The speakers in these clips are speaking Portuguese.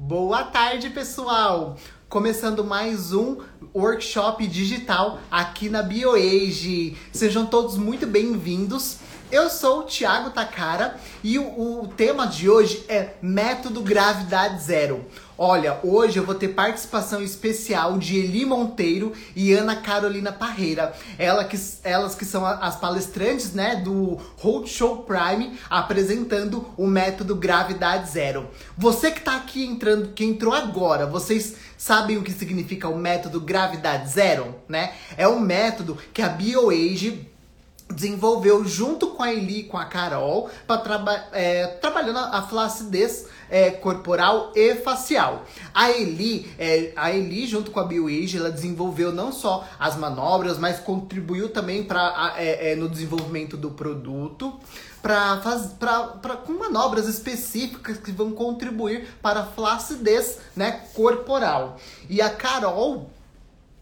Boa tarde, pessoal! Começando mais um workshop digital aqui na BioAge. Sejam todos muito bem-vindos. Eu sou o Thiago Takara e o, o, tema de hoje é Método Gravidade Zero. Olha, hoje eu vou ter participação especial de Eli Monteiro e Ana Carolina Parreira. Ela que, elas que são as palestrantes né, do Roadshow Prime apresentando o método Gravidade Zero. Você que está aqui entrando, que entrou agora, vocês sabem o que significa o método Gravidade Zero? Né? É um método que a BioAge desenvolveu junto com a Eli e com a Carol para traba é, trabalhando a flacidez é, corporal e facial. A Eli, é, a Eli junto com a BioAge, ela desenvolveu não só as manobras, mas contribuiu também para é, é, no desenvolvimento do produto para com manobras específicas que vão contribuir para a flacidez né, corporal. E a Carol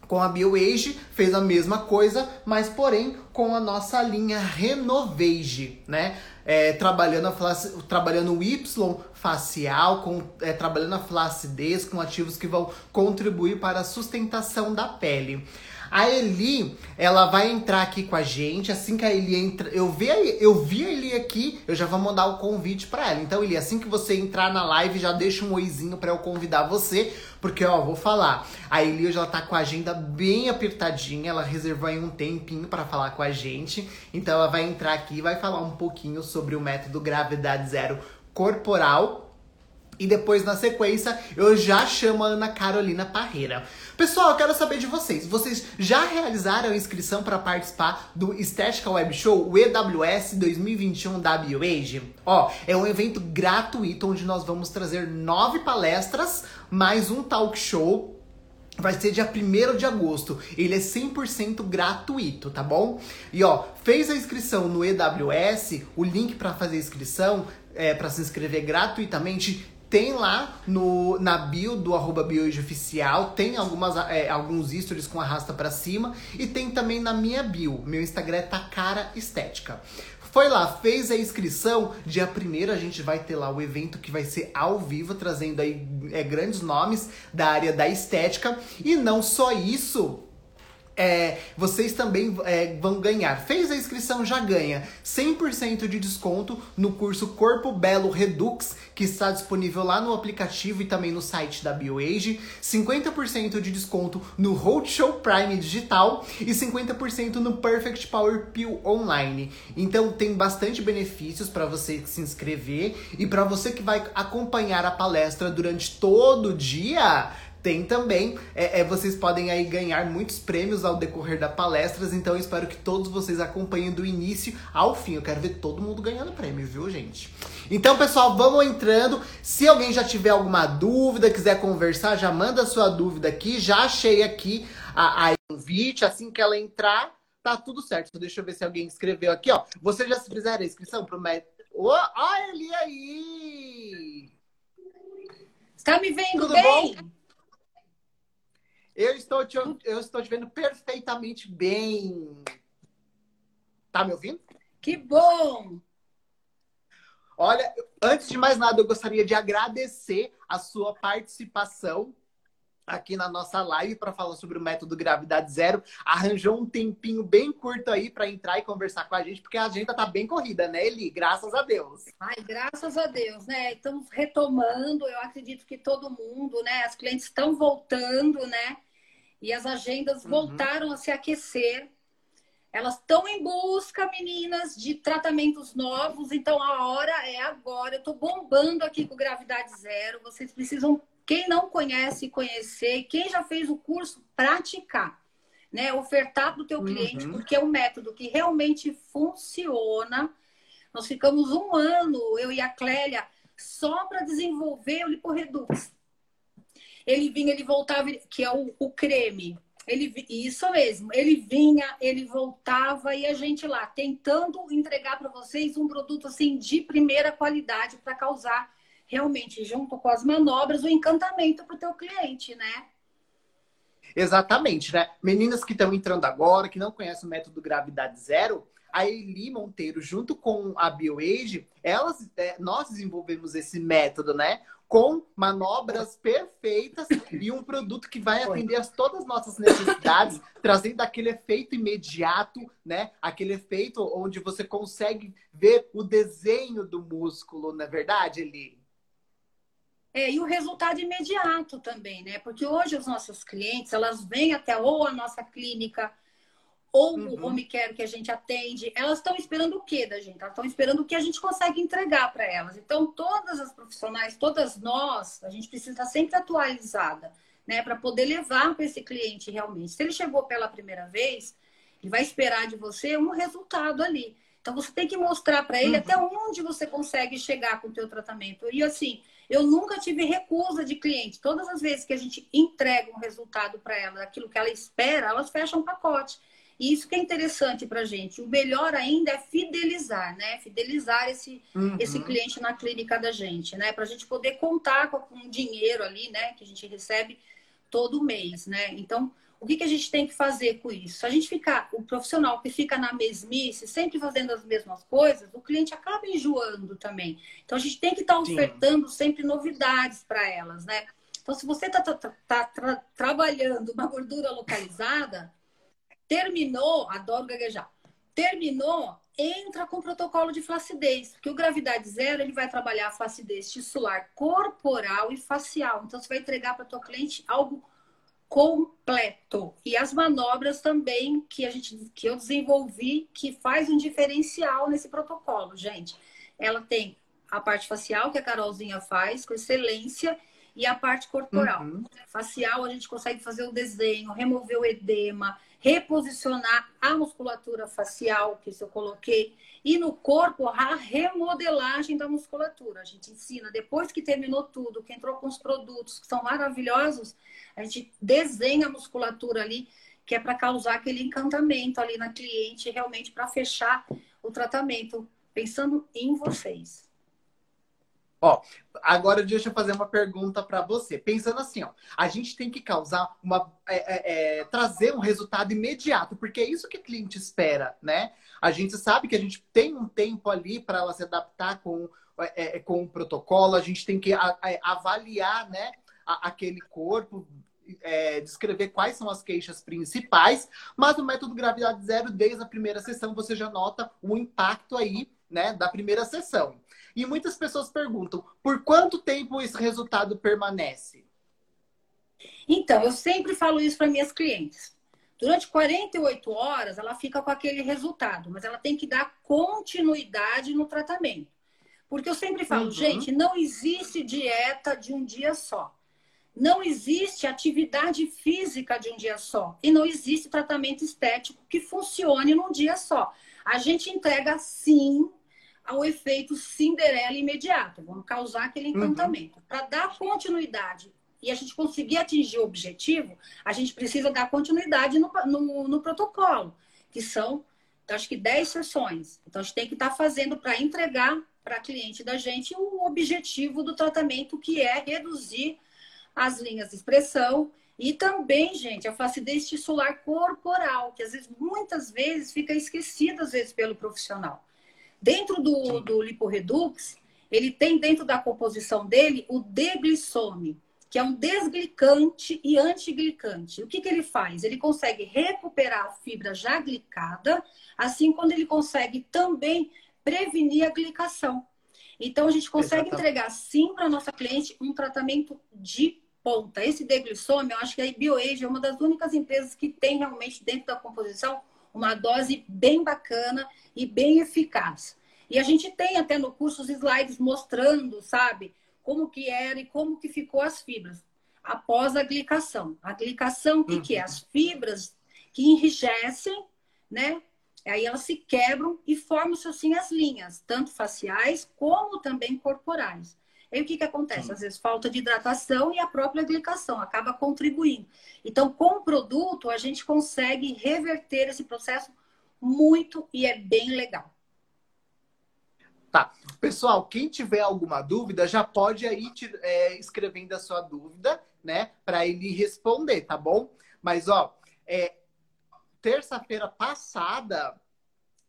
com a BioAge fez a mesma coisa, mas porém com a nossa linha Renovage, né? É, trabalhando, trabalhando o Y facial, com, é, trabalhando a flacidez com ativos que vão contribuir para a sustentação da pele. A Eli, ela vai entrar aqui com a gente. Assim que a Eli entra, eu vi, a, eu vi a Eli aqui, eu já vou mandar o convite para ela. Então, Eli, assim que você entrar na live, já deixa um oizinho para eu convidar você, porque ó, vou falar. A Eli hoje ela tá com a agenda bem apertadinha, ela reservou aí um tempinho para falar com a gente. Então, ela vai entrar aqui e vai falar um pouquinho sobre o método gravidade zero corporal e depois, na sequência, eu já chamo a Ana Carolina Parreira. Pessoal, eu quero saber de vocês. Vocês já realizaram a inscrição para participar do Estética Web Show, o EWS 2021 da BioAge? Ó, é um evento gratuito onde nós vamos trazer nove palestras, mais um talk show Vai ser dia 1 de agosto. Ele é 100% gratuito, tá bom? E ó, fez a inscrição no EWS, o link para fazer a inscrição, é, para se inscrever gratuitamente, tem lá no, na bio do arroba tem algumas, é, alguns stories com arrasta para cima e tem também na minha bio. Meu Instagram é Takara Estética. Foi lá, fez a inscrição. Dia 1 a gente vai ter lá o evento que vai ser ao vivo, trazendo aí é, grandes nomes da área da estética. E não só isso, é, vocês também é, vão ganhar. Fez a inscrição, já ganha 100% de desconto no curso Corpo Belo Redux, que está disponível lá no aplicativo e também no site da BioAge. 50% de desconto no Roadshow Prime Digital e 50% no Perfect Power Pill Online. Então tem bastante benefícios para você se inscrever e para você que vai acompanhar a palestra durante todo o dia tem também, é, é, vocês podem aí ganhar muitos prêmios ao decorrer das palestras, então eu espero que todos vocês acompanhem do início ao fim. Eu quero ver todo mundo ganhando prêmio, viu, gente? Então, pessoal, vamos entrando. Se alguém já tiver alguma dúvida, quiser conversar, já manda sua dúvida aqui. Já achei aqui a, a convite, assim que ela entrar, tá tudo certo. Deixa eu ver se alguém escreveu aqui, ó. Vocês já fizeram a inscrição pro método? Olha ele aí! Está me vendo Tudo bem? Bom? Eu estou te, eu estou te vendo perfeitamente bem. Tá me ouvindo? Que bom! Olha, antes de mais nada, eu gostaria de agradecer a sua participação aqui na nossa live para falar sobre o método Gravidade Zero. Arranjou um tempinho bem curto aí para entrar e conversar com a gente, porque a agenda tá bem corrida, né, Eli? Graças a Deus. Ai, graças a Deus, né? Estamos retomando, eu acredito que todo mundo, né? As clientes estão voltando, né? E as agendas uhum. voltaram a se aquecer. Elas estão em busca, meninas, de tratamentos novos. Então a hora é agora. Eu estou bombando aqui com Gravidade Zero. Vocês precisam quem não conhece, conhecer. Quem já fez o curso, praticar. Né? Ofertar para o teu cliente, uhum. porque é um método que realmente funciona. Nós ficamos um ano, eu e a Clélia, só para desenvolver o Liporedux. Ele vinha, ele voltava, que é o, o creme. Ele, isso mesmo, ele vinha, ele voltava e a gente lá tentando entregar para vocês um produto assim de primeira qualidade para causar realmente, junto com as manobras, o encantamento para o teu cliente, né? Exatamente, né? Meninas que estão entrando agora, que não conhecem o método gravidade zero, a Eli Monteiro, junto com a BioAge, elas, é, nós desenvolvemos esse método, né? Com manobras perfeitas e um produto que vai atender a todas as nossas necessidades, trazendo aquele efeito imediato, né? Aquele efeito onde você consegue ver o desenho do músculo, não é verdade, Eli? É, e o resultado imediato também, né? Porque hoje os nossos clientes, elas vêm até ou a nossa clínica ou uhum. o home care que a gente atende, elas estão esperando o que da gente? Elas estão esperando o que a gente consegue entregar para elas. Então, todas as profissionais, todas nós, a gente precisa estar sempre atualizada, né, para poder levar para esse cliente realmente. Se ele chegou pela primeira vez, ele vai esperar de você um resultado ali. Então, você tem que mostrar para ele uhum. até onde você consegue chegar com o teu tratamento. E assim, eu nunca tive recusa de cliente. Todas as vezes que a gente entrega um resultado para ela, daquilo que ela espera, elas fecham um pacote. E isso que é interessante para a gente. O melhor ainda é fidelizar, né? Fidelizar esse, uhum. esse cliente na clínica da gente, né? Para a gente poder contar com, com dinheiro ali, né? Que a gente recebe todo mês, né? Então, o que, que a gente tem que fazer com isso? Se a gente ficar, o profissional que fica na mesmice, sempre fazendo as mesmas coisas, o cliente acaba enjoando também. Então, a gente tem que estar tá ofertando Sim. sempre novidades para elas, né? Então, se você está tá, tá, tá tra trabalhando uma gordura localizada, Terminou, adoro gaguejar. Terminou, entra com protocolo de flacidez, porque o gravidade zero ele vai trabalhar a flacidez tissular corporal e facial. Então você vai entregar para tua cliente algo completo. E as manobras também que a gente que eu desenvolvi que faz um diferencial nesse protocolo, gente. Ela tem a parte facial que a Carolzinha faz com excelência e a parte corporal. Uhum. Facial a gente consegue fazer o desenho, remover o edema, reposicionar a musculatura facial, que isso eu coloquei, e no corpo a remodelagem da musculatura. A gente ensina, depois que terminou tudo, que entrou com os produtos que são maravilhosos, a gente desenha a musculatura ali, que é para causar aquele encantamento ali na cliente, realmente para fechar o tratamento, pensando em vocês. Ó, agora deixa eu fazer uma pergunta para você. Pensando assim, ó, a gente tem que causar uma. É, é, é, trazer um resultado imediato, porque é isso que o cliente espera, né? A gente sabe que a gente tem um tempo ali para ela se adaptar com, é, é, com o protocolo, a gente tem que a, avaliar, né, a, aquele corpo, é, descrever quais são as queixas principais, mas o método gravidade zero, desde a primeira sessão, você já nota o impacto aí, né, da primeira sessão. E muitas pessoas perguntam: por quanto tempo esse resultado permanece? Então, eu sempre falo isso para minhas clientes. Durante 48 horas, ela fica com aquele resultado, mas ela tem que dar continuidade no tratamento. Porque eu sempre falo, uhum. gente, não existe dieta de um dia só. Não existe atividade física de um dia só. E não existe tratamento estético que funcione num dia só. A gente entrega, sim, ao efeito Cinderela imediato. Vamos causar aquele uhum. encantamento. Uhum. Para dar continuidade e a gente conseguir atingir o objetivo, a gente precisa dar continuidade no, no, no protocolo, que são, acho que 10 sessões. Então, a gente tem que estar tá fazendo para entregar para a cliente da gente o objetivo do tratamento, que é reduzir as linhas de expressão e também, gente, a flacidez tissular corporal, que às vezes, muitas vezes, fica esquecida, às vezes, pelo profissional. Dentro do, do liporedux, ele tem dentro da composição dele o deglissome, que é um desglicante e antiglicante. O que, que ele faz? Ele consegue recuperar a fibra já glicada, assim quando ele consegue também prevenir a glicação. Então, a gente consegue Exatamente. entregar, sim, para a nossa cliente um tratamento de ponta. Esse deglissome, eu acho que a BioAge é uma das únicas empresas que tem realmente dentro da composição uma dose bem bacana e bem eficaz. E a gente tem até no curso os slides mostrando, sabe, como que era e como que ficou as fibras após a glicação. A glicação, o que, uhum. que é? As fibras que enrijecem, né? Aí elas se quebram e formam-se assim as linhas, tanto faciais como também corporais. Aí o que, que acontece? Às vezes falta de hidratação e a própria glicação acaba contribuindo. Então, com o produto, a gente consegue reverter esse processo muito e é bem legal. Tá. Pessoal, quem tiver alguma dúvida, já pode aí te, é, escrevendo a sua dúvida, né? Para ele responder, tá bom? Mas, ó, é, terça-feira passada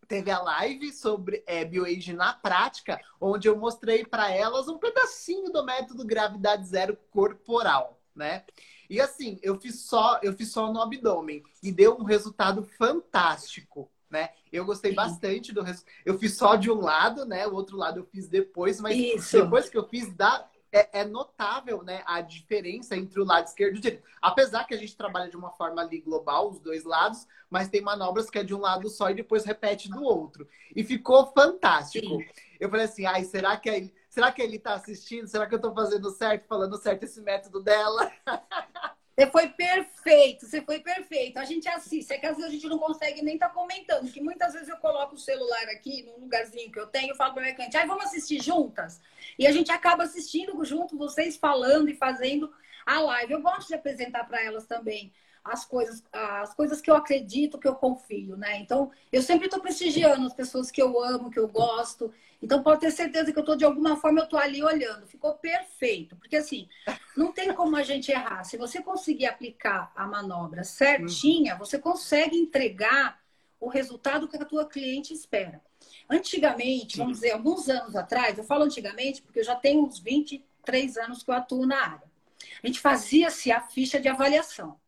teve a live sobre é, bioage na prática, onde eu mostrei para elas um pedacinho do método gravidade zero corporal, né? E assim, eu fiz só, eu fiz só no abdômen e deu um resultado fantástico, né? Eu gostei Sim. bastante do resultado. Eu fiz só de um lado, né? O outro lado eu fiz depois, mas Isso. depois que eu fiz, dá, é, é, notável né, a diferença entre o lado esquerdo e o direito. Apesar que a gente trabalha de uma forma ali global, os dois lados, mas tem manobras que é de um lado só e depois repete do outro. E ficou fantástico. Sim. Eu falei assim, ai, será que ele, será que ele tá assistindo? Será que eu tô fazendo certo, falando certo esse método dela? Você foi perfeito, você foi perfeito. A gente assiste, é que às vezes a gente não consegue nem estar tá comentando, que muitas vezes eu coloco o celular aqui, num lugarzinho que eu tenho, e falo para minha cliente, ah, vamos assistir juntas? E a gente acaba assistindo junto, vocês falando e fazendo a live. Eu gosto de apresentar para elas também as coisas, as coisas que eu acredito, que eu confio, né? Então, eu sempre estou prestigiando as pessoas que eu amo, que eu gosto. Então, pode ter certeza que eu estou, de alguma forma, eu estou ali olhando. Ficou perfeito. Porque, assim, não tem como a gente errar. Se você conseguir aplicar a manobra certinha, uhum. você consegue entregar o resultado que a tua cliente espera. Antigamente, vamos dizer, alguns anos atrás, eu falo antigamente porque eu já tenho uns 23 anos que eu atuo na área. A gente fazia-se a ficha de avaliação.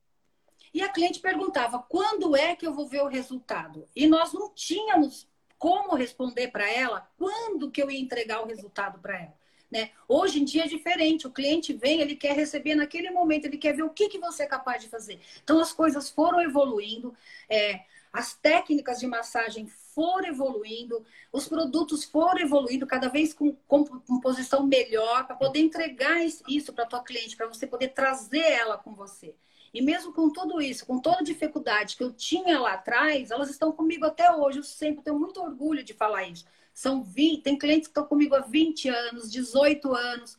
E a cliente perguntava: quando é que eu vou ver o resultado? E nós não tínhamos como responder para ela quando que eu ia entregar o resultado para ela. Né? Hoje em dia é diferente. O cliente vem, ele quer receber naquele momento, ele quer ver o que, que você é capaz de fazer. Então as coisas foram evoluindo, é, as técnicas de massagem foram evoluindo, os produtos foram evoluindo cada vez com, com composição melhor para poder entregar isso para tua cliente, para você poder trazer ela com você. E mesmo com tudo isso, com toda a dificuldade que eu tinha lá atrás, elas estão comigo até hoje. Eu sempre tenho muito orgulho de falar isso. São 20, tem clientes que estão comigo há 20 anos, 18 anos.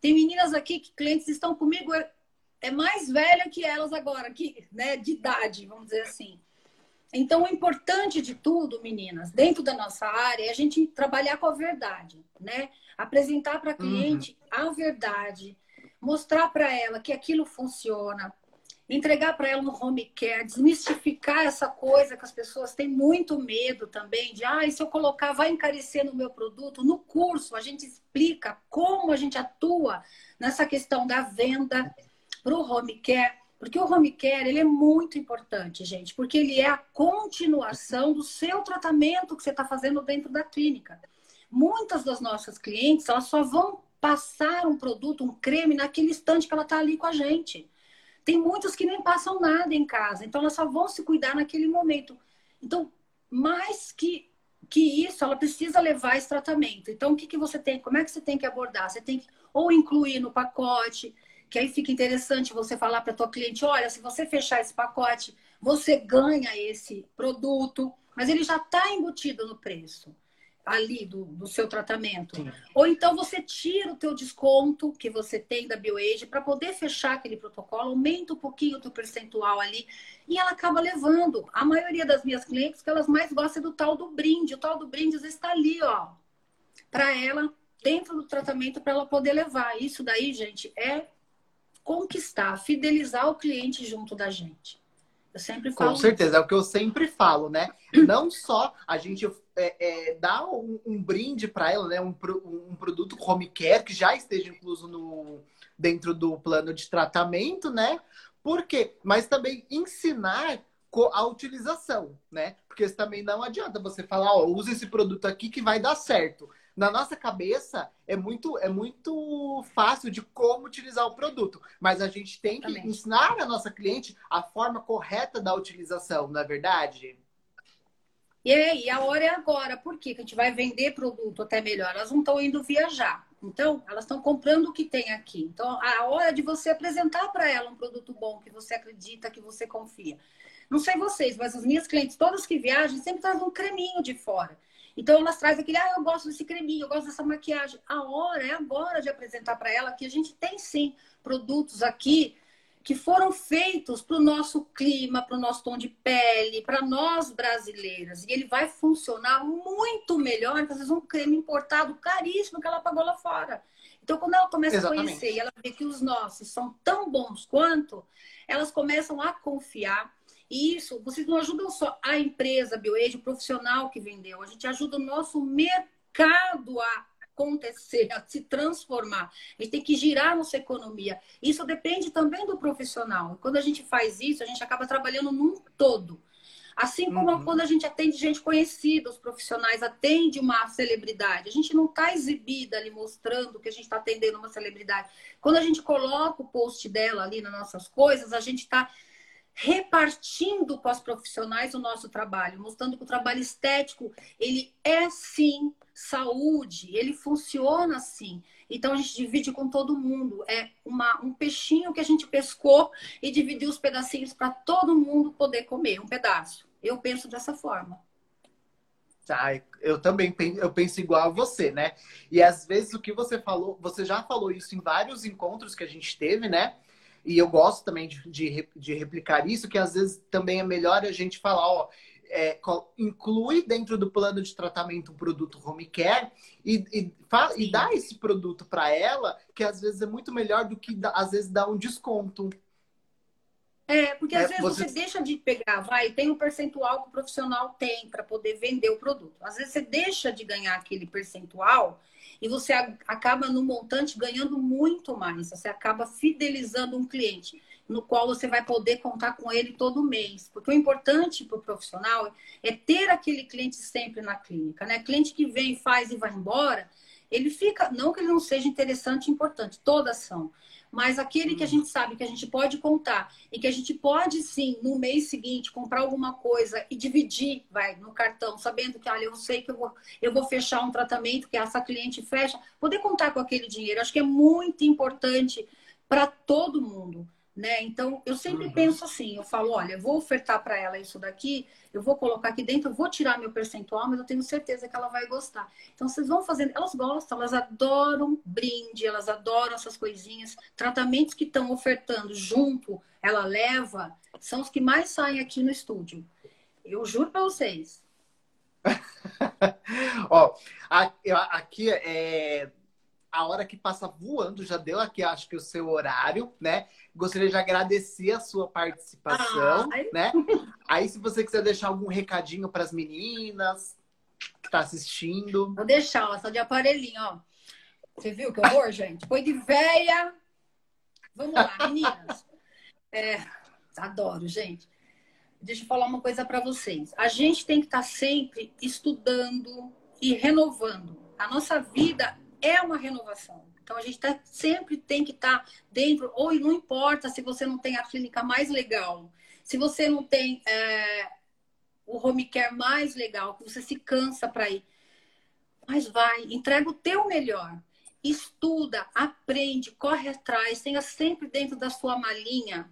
Tem meninas aqui que clientes estão comigo é, é mais velha que elas agora, que, né, de idade, vamos dizer assim. Então, o importante de tudo, meninas, dentro da nossa área, é a gente trabalhar com a verdade, né? Apresentar para a cliente uhum. a verdade, mostrar para ela que aquilo funciona, entregar para ela um home care, desmistificar essa coisa que as pessoas têm muito medo também de, ah, se eu colocar vai encarecer no meu produto. No curso a gente explica como a gente atua nessa questão da venda para o home care, porque o home care ele é muito importante, gente, porque ele é a continuação do seu tratamento que você está fazendo dentro da clínica. Muitas das nossas clientes elas só vão passar um produto, um creme naquele instante que ela está ali com a gente. Tem muitos que nem passam nada em casa, então elas só vão se cuidar naquele momento. Então, mais que, que isso, ela precisa levar esse tratamento. Então, o que, que você tem? Como é que você tem que abordar? Você tem que ou incluir no pacote, que aí fica interessante você falar para tua cliente, olha, se você fechar esse pacote, você ganha esse produto, mas ele já está embutido no preço ali do, do seu tratamento. Sim. Ou então você tira o teu desconto que você tem da BioAge para poder fechar aquele protocolo, aumenta um pouquinho o teu percentual ali e ela acaba levando. A maioria das minhas clientes que elas mais gostam do tal do brinde. O tal do brinde está ali, ó, para ela dentro do tratamento para ela poder levar. Isso daí, gente, é conquistar, fidelizar o cliente junto da gente. Eu sempre falo. Com certeza, é o que eu sempre falo, né? Não só a gente é, é, dar um, um brinde para ela, né? Um, um produto home care que já esteja incluso no, dentro do plano de tratamento, né? Por quê? Mas também ensinar a utilização, né? Porque também não adianta você falar, ó, usa esse produto aqui que vai dar certo na nossa cabeça é muito, é muito fácil de como utilizar o produto, mas a gente tem que Exatamente. ensinar a nossa cliente a forma correta da utilização, não é verdade? E aí, a hora é agora. Por quê? Que a gente vai vender produto até melhor. Elas não estão indo viajar. Então, elas estão comprando o que tem aqui. Então, a hora de você apresentar para ela um produto bom, que você acredita, que você confia. Não sei vocês, mas as minhas clientes, todas que viajam, sempre trazem um creminho de fora. Então elas trazem aquele, ah, eu gosto desse creminho, eu gosto dessa maquiagem. A hora é agora de apresentar para ela que a gente tem sim produtos aqui que foram feitos para o nosso clima, para o nosso tom de pele, para nós brasileiras. E ele vai funcionar muito melhor que às vezes um creme importado caríssimo que ela pagou lá fora. Então, quando ela começa Exatamente. a conhecer e ela vê que os nossos são tão bons quanto, elas começam a confiar E isso, vocês não ajudam só a empresa BioAge, o profissional que vendeu, a gente ajuda o nosso mercado a acontecer, a se transformar. A gente tem que girar nossa economia. Isso depende também do profissional. Quando a gente faz isso, a gente acaba trabalhando num todo. Assim como uhum. quando a gente atende gente conhecida, os profissionais atendem uma celebridade. A gente não está exibida ali mostrando que a gente está atendendo uma celebridade. Quando a gente coloca o post dela ali nas nossas coisas, a gente está repartindo com as profissionais o nosso trabalho, mostrando que o trabalho estético ele é sim saúde, ele funciona assim. Então a gente divide com todo mundo. É uma, um peixinho que a gente pescou e dividiu os pedacinhos para todo mundo poder comer um pedaço. Eu penso dessa forma. Tá, eu também eu penso igual a você, né? E às vezes o que você falou, você já falou isso em vários encontros que a gente teve, né? E eu gosto também de, de, de replicar isso, que às vezes também é melhor a gente falar, ó, é, inclui dentro do plano de tratamento um produto home care e, e, e dá esse produto para ela, que às vezes é muito melhor do que às vezes dar um desconto. É, porque às é, vezes você... você... deixa de pegar, vai, tem um percentual que o profissional tem para poder vender o produto. Às vezes você deixa de ganhar aquele percentual e você acaba no montante ganhando muito mais. Você acaba fidelizando um cliente no qual você vai poder contar com ele todo mês. Porque o importante para o profissional é ter aquele cliente sempre na clínica, né? Cliente que vem, faz e vai embora, ele fica, não que ele não seja interessante e importante, todas são. Mas aquele que a gente sabe que a gente pode contar e que a gente pode sim, no mês seguinte, comprar alguma coisa e dividir, vai, no cartão, sabendo que, olha, eu sei que eu vou, eu vou fechar um tratamento que essa cliente fecha, poder contar com aquele dinheiro. Acho que é muito importante para todo mundo. Né? Então, eu sempre uhum. penso assim, eu falo, olha, vou ofertar para ela isso daqui, eu vou colocar aqui dentro, eu vou tirar meu percentual, mas eu tenho certeza que ela vai gostar. Então, vocês vão fazendo, elas gostam, elas adoram brinde, elas adoram essas coisinhas, tratamentos que estão ofertando junto, ela leva, são os que mais saem aqui no estúdio. Eu juro para vocês. Ó, aqui é a hora que passa voando, já deu aqui, acho que o seu horário, né? Gostaria de agradecer a sua participação, Ai. né? Aí, se você quiser deixar algum recadinho para as meninas que tá assistindo. Vou deixar, ó, só de aparelhinho, ó. Você viu que horror, gente? Foi de véia. Vamos lá, meninas. É, adoro, gente. Deixa eu falar uma coisa para vocês. A gente tem que estar tá sempre estudando e renovando. A nossa vida é uma renovação. Então a gente tá, sempre tem que estar tá dentro, ou não importa se você não tem a clínica mais legal, se você não tem é, o home care mais legal, que você se cansa para ir. Mas vai, entrega o teu melhor. Estuda, aprende, corre atrás, tenha sempre dentro da sua malinha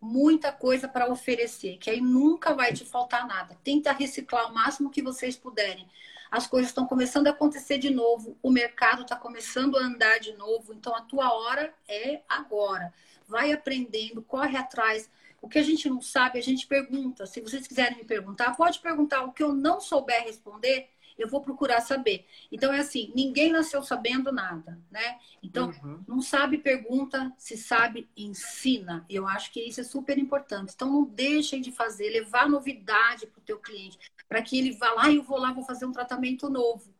muita coisa para oferecer, que aí nunca vai te faltar nada. Tenta reciclar o máximo que vocês puderem as coisas estão começando a acontecer de novo, o mercado está começando a andar de novo, então a tua hora é agora. Vai aprendendo, corre atrás. O que a gente não sabe, a gente pergunta. Se vocês quiserem me perguntar, pode perguntar. O que eu não souber responder, eu vou procurar saber. Então é assim, ninguém nasceu sabendo nada, né? Então, uhum. não sabe, pergunta, se sabe, ensina. Eu acho que isso é super importante. Então não deixem de fazer, levar novidade para o teu cliente, para que ele vá lá, eu vou lá, vou fazer um tratamento novo.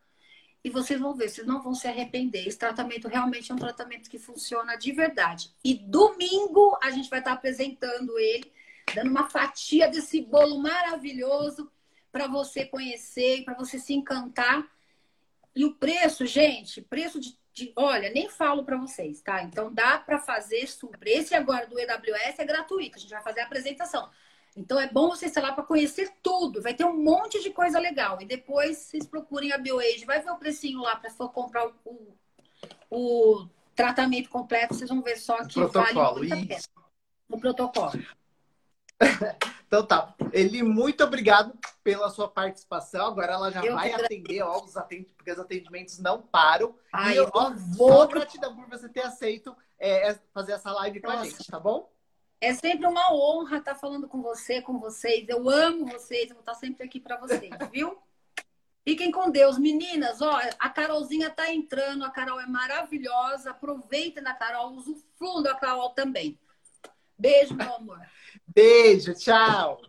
E vocês vão ver, vocês não vão se arrepender. Esse tratamento realmente é um tratamento que funciona de verdade. E domingo a gente vai estar apresentando ele, dando uma fatia desse bolo maravilhoso para você conhecer, para você se encantar. E o preço, gente, preço de, de olha, nem falo para vocês, tá? Então dá para fazer super. Esse agora do EWS é gratuito, a gente vai fazer a apresentação. Então é bom você lá para conhecer tudo. Vai ter um monte de coisa legal. E depois vocês procurem a BioAge, vai ver o precinho lá para for comprar o, o, o, tratamento completo, vocês vão ver só que vale muito. O protocolo. então tá. Eli, muito obrigado pela sua participação. Agora ela já eu vai atender, ó, os atendimentos, porque os atendimentos não param. Ai, e eu, ó, vou... gratidão por você ter aceito é, fazer essa live com a gente, tá bom? É sempre uma honra estar falando com você, com vocês. Eu amo vocês, eu vou estar sempre aqui para vocês, viu? Fiquem com Deus. Meninas, ó, a Carolzinha tá entrando, a Carol é maravilhosa. Aproveitem da Carol, usufruam da Carol também. Beijo, meu amor. Beijo, tchau.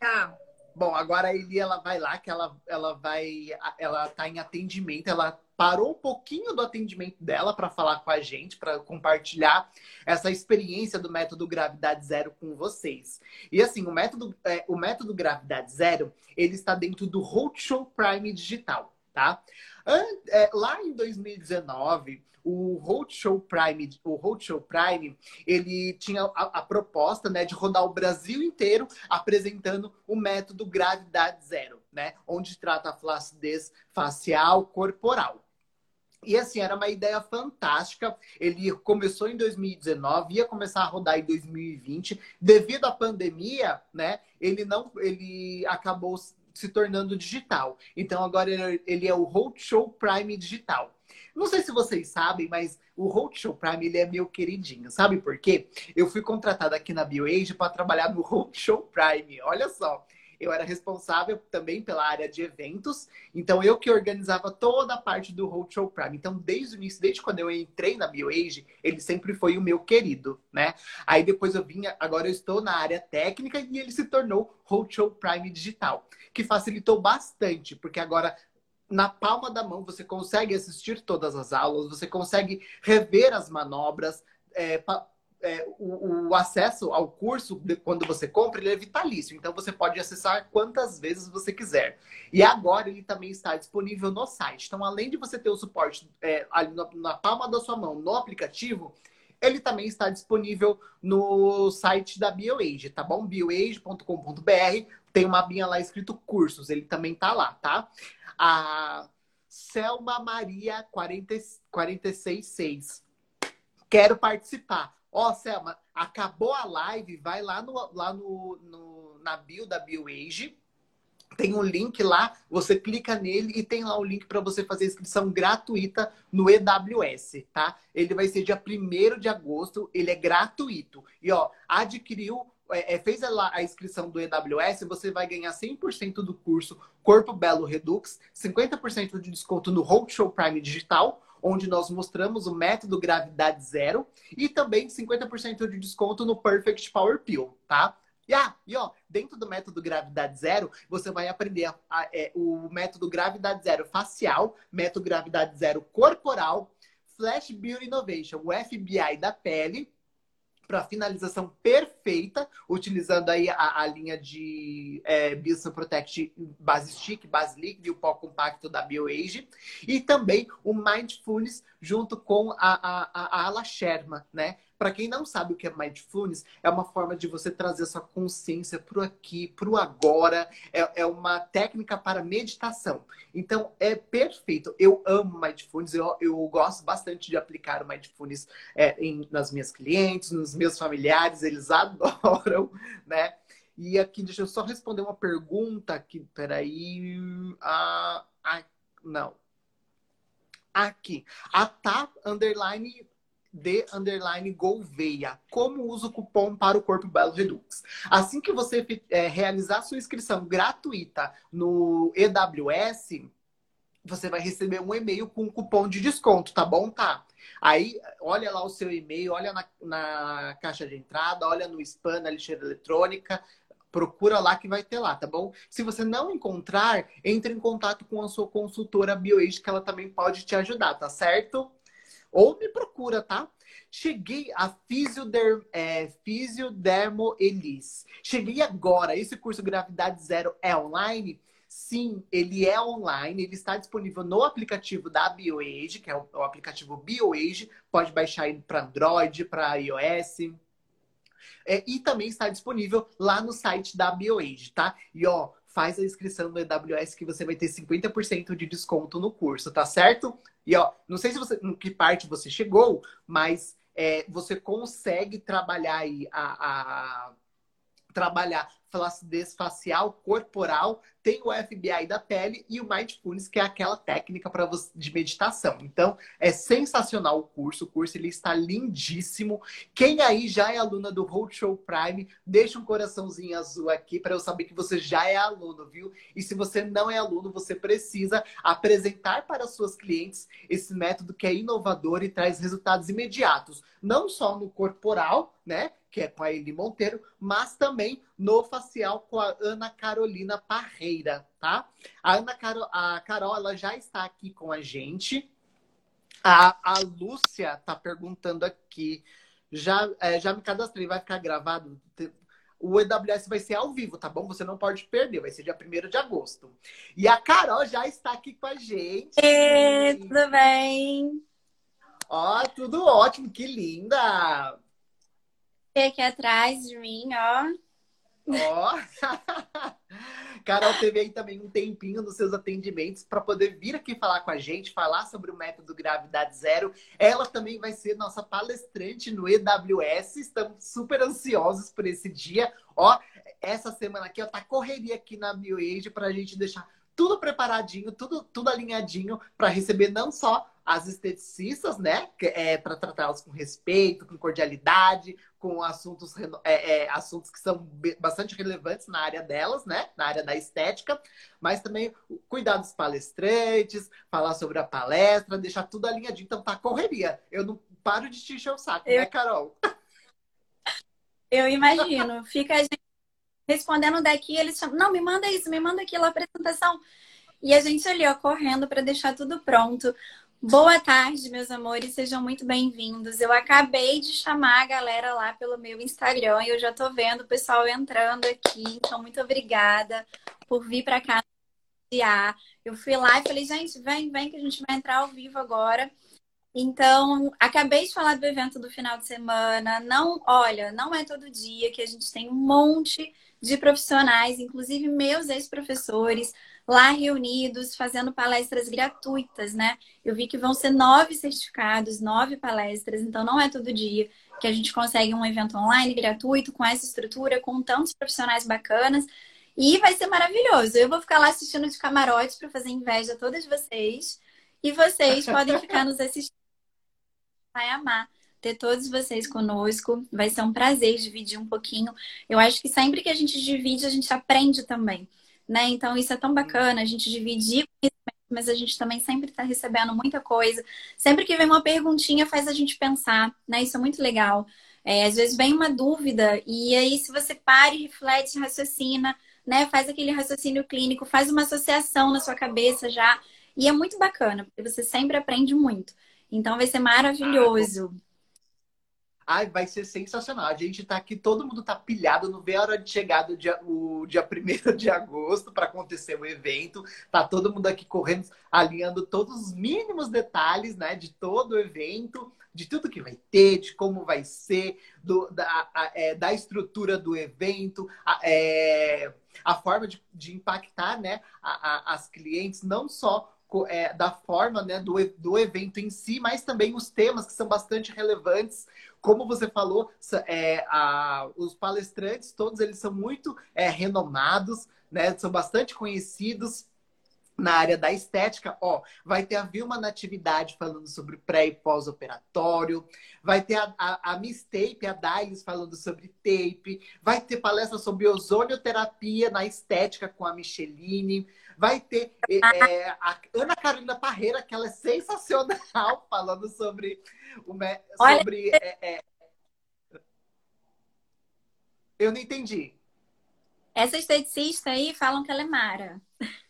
Tchau. Bom, agora a Eli, ela vai lá, que ela, ela vai, ela tá em atendimento, ela parou um pouquinho do atendimento dela para falar com a gente, para compartilhar essa experiência do método Gravidade Zero com vocês. E assim, o método, é, o método Gravidade Zero, ele está dentro do Roadshow Prime Digital, tá? É, lá em 2019, o Roadshow Prime, o Roadshow Prime, ele tinha a, a, proposta, né, de rodar o Brasil inteiro apresentando o método Gravidade Zero, né, onde trata a flacidez facial corporal. E assim, era uma ideia fantástica. Ele começou em 2019, ia começar a rodar em 2020. Devido à pandemia, né, ele não ele acabou se tornando digital. Então agora ele é o Roadshow Prime digital. Não sei se vocês sabem, mas o Roadshow Prime ele é meu queridinho. Sabe por quê? Eu fui contratada aqui na BioAge para trabalhar no Roadshow Prime. Olha só. Eu era responsável também pela área de eventos, então eu que organizava toda a parte do Roadshow Prime. Então, desde o início, desde quando eu entrei na BioAge, ele sempre foi o meu querido, né? Aí depois eu vinha, agora eu estou na área técnica e ele se tornou Roadshow Prime Digital, que facilitou bastante, porque agora na palma da mão, você consegue assistir todas as aulas, você consegue rever as manobras. É, é, o, o, acesso ao curso, de, quando você compra, ele é vitalício. Então, você pode acessar quantas vezes você quiser. E agora, ele também está disponível no site. Então, além de você ter o suporte é, ali na, na palma da sua mão, no aplicativo, ele também está disponível no site da BioAge, tá bom? bioage.com.br. Tem uma abinha lá escrito cursos, ele também tá lá, tá? A Selma Maria 40, 466. Quero participar. Ó, oh, Selma, acabou a live, vai lá no, lá no, no na bio da BioAge tem um link lá, você clica nele e tem lá o link para você fazer inscrição gratuita no EWS, tá? Ele vai ser dia 1 de agosto, ele é gratuito. E ó, adquiriu, é, é fez a, a, inscrição do EWS, você vai ganhar 100% do curso Corpo Belo Redux, 50% de desconto no Roadshow Prime Digital, onde nós mostramos o método Gravidade Zero, e também 50% de desconto no Perfect Power Pill, tá? E, ah, e ó, dentro do método gravidade zero, você vai aprender a, a, é, o método gravidade zero facial, método gravidade zero corporal, Flash Beauty Innovation, o FBI da pele, para finalização perfeita, utilizando aí a, a linha de é, Biosun Protect base stick, base líquida e o pó compacto da BioAge. E também o Mindfulness junto com a, a, a, a Ala Sherma, né? Para quem não sabe o que é mindfulness, é uma forma de você trazer sua consciência para o aqui, para o agora. É, é, uma técnica para meditação. Então, é perfeito. Eu amo mindfulness. Eu, eu gosto bastante de aplicar o mindfulness é, em, nas minhas clientes, nos meus familiares. Eles adoram, né? E aqui, deixa eu só responder uma pergunta aqui. Peraí. Ah, ah, não. Aqui. A TAP Underline de underline Gouveia. Como usa o cupom para o Corpo Belo Redux? Assim que você é, realizar sua inscrição gratuita no EWS, você vai receber um e-mail com um cupom de desconto, tá bom? Tá. Aí, olha lá o seu e-mail, olha na, na caixa de entrada, olha no spam, na lixeira eletrônica, procura lá que vai ter lá, tá bom? Se você não encontrar, entre em contato com a sua consultora BioAge, que ela também pode te ajudar, tá certo? Ou me procura, tá? Cheguei a Fisioderm, é, Fisiodermo Elis. Cheguei agora. Esse curso Gravidade Zero é online? Sim, ele é online. Ele está disponível no aplicativo da BioAge, que é o, o aplicativo BioAge. Pode baixar ele para Android, para iOS. É, e também está disponível lá no site da BioAge, tá? E ó, faz a inscrição no AWS que você vai ter 50% de desconto no curso, tá certo? E ó, não sei se você, em que parte você chegou, mas é, você consegue trabalhar aí a, a trabalhar flacidez facial, corporal, tem o FBI da pele e o Mindfulness, que é aquela técnica para de meditação. Então, é sensacional o curso. O curso ele está lindíssimo. Quem aí já é aluna do Roadshow Prime, deixa um coraçãozinho azul aqui para eu saber que você já é aluno, viu? E se você não é aluno, você precisa apresentar para suas clientes esse método que é inovador e traz resultados imediatos, não só no corporal, né? que é com a Eli Monteiro, mas também no facial com a Ana Carolina Parreira, tá? A Ana Caro, a Carol, ela já está aqui com a gente. A, a Lúcia tá perguntando aqui, já, é, já me cadastrei, vai ficar gravado? O EWS vai ser ao vivo, tá bom? Você não pode perder, vai ser dia 1 de agosto. E a Carol já está aqui com a gente. E, tudo bem? Ó, tudo ótimo, que linda! aqui atrás de mim, ó. Ó! Carol teve aí também um tempinho nos seus atendimentos para poder vir aqui falar com a gente, falar sobre o método Gravidade Zero. Ela também vai ser nossa palestrante no EWS. Estamos super ansiosos por esse dia. Ó, essa semana aqui, ó, tá correria aqui na BioAge para a gente deixar tudo preparadinho, tudo, tudo alinhadinho para receber não só as esteticistas, né? É, para tratá-las com respeito, com cordialidade, com assuntos, é, é, assuntos que são bastante relevantes na área delas, né? Na área da estética, mas também cuidar dos palestrantes, falar sobre a palestra, deixar tudo alinhadinho. Então tá correria. Eu não paro de te encher o saco, Eu... né, Carol? Eu imagino. Fica a gente respondendo daqui, eles chamam, não, me manda isso, me manda aquilo, a apresentação. E a gente ali, ó, correndo para deixar tudo pronto. Boa tarde, meus amores, sejam muito bem-vindos. Eu acabei de chamar a galera lá pelo meu Instagram e eu já tô vendo o pessoal entrando aqui. Então, muito obrigada por vir para cá. Eu fui lá e falei, gente, vem, vem que a gente vai entrar ao vivo agora. Então, acabei de falar do evento do final de semana. Não, olha, não é todo dia que a gente tem um monte de profissionais, inclusive meus ex-professores, lá reunidos, fazendo palestras gratuitas, né? Eu vi que vão ser nove certificados, nove palestras, então não é todo dia que a gente consegue um evento online gratuito, com essa estrutura, com tantos profissionais bacanas. E vai ser maravilhoso. Eu vou ficar lá assistindo de camarote para fazer inveja a todas vocês. E vocês podem ficar nos assistindo. Vai amar ter todos vocês conosco. Vai ser um prazer dividir um pouquinho. Eu acho que sempre que a gente divide, a gente aprende também né? Então isso é tão bacana, a gente dividir mas a gente também sempre está recebendo muita coisa. Sempre que vem uma perguntinha, faz a gente pensar, né? Isso é muito legal. É, às vezes vem uma dúvida, e aí, se você para e reflete, raciocina, né? Faz aquele raciocínio clínico, faz uma associação na sua cabeça já. E é muito bacana, porque você sempre aprende muito. Então vai ser maravilhoso. Ai, vai ser sensacional. A gente tá aqui, todo mundo tá pilhado, não vê a hora de chegar do dia, o dia 1 de agosto para acontecer o evento. Tá todo mundo aqui correndo, alinhando todos os mínimos detalhes, né, de todo o evento, de tudo que vai ter, de como vai ser, do, da, a, é, da estrutura do evento, a, é, a forma de, de impactar, né, a, as clientes, não só é, da forma né, do, do evento em si, mas também os temas que são bastante relevantes. Como você falou, é, a, os palestrantes, todos eles são muito é, renomados, né, são bastante conhecidos na área da estética, ó, vai ter a Vilma Natividade falando sobre pré e pós-operatório, vai ter a, a, a Miss Tape, a Dailes falando sobre tape, vai ter palestra sobre ozonioterapia na estética com a Micheline, vai ter é, a Ana Carolina Parreira, que ela é sensacional, falando sobre, uma, sobre é, é... Eu não entendi. Essa esteticista aí falam que ela é Mara.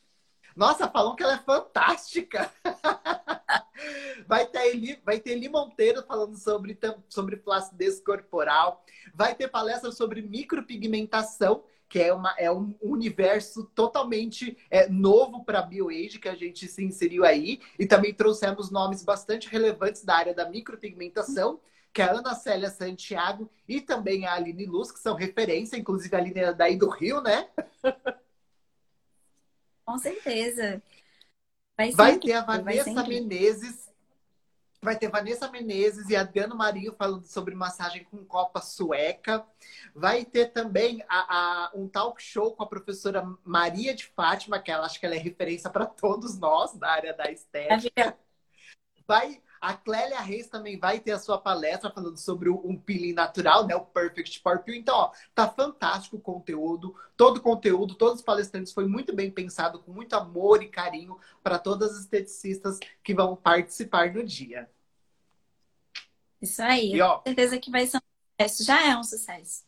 Nossa, falam que ela é fantástica. Vai ter, Eli, vai ter Eli Monteiro falando sobre, sobre flacidez corporal. Vai ter palestra sobre micropigmentação, que é, uma, é um universo totalmente é, novo para a BioAge, que a gente se inseriu aí. E também trouxemos nomes bastante relevantes da área da micropigmentação, que é a Ana Célia Santiago e também a Aline Luz, que são referência, inclusive a Aline é daí do Rio, né? Com certeza. Vai, vai ter a Vanessa Menezes Vai ter Vanessa Menezes e Adriano Marinho falando sobre massagem com copa sueca. Vai ter também a, a, um talk show com a professora Maria de Fátima, que ela acho que ela é referência para todos nós da área da estética. Vai a Clélia Reis também vai ter a sua palestra falando sobre um peeling natural, né? O Perfect Peel. Então, ó, tá fantástico o conteúdo. Todo o conteúdo, todos os palestrantes foi muito bem pensado, com muito amor e carinho para todas as esteticistas que vão participar no dia. Isso aí. E, ó, com certeza que vai ser um sucesso. Já é um sucesso.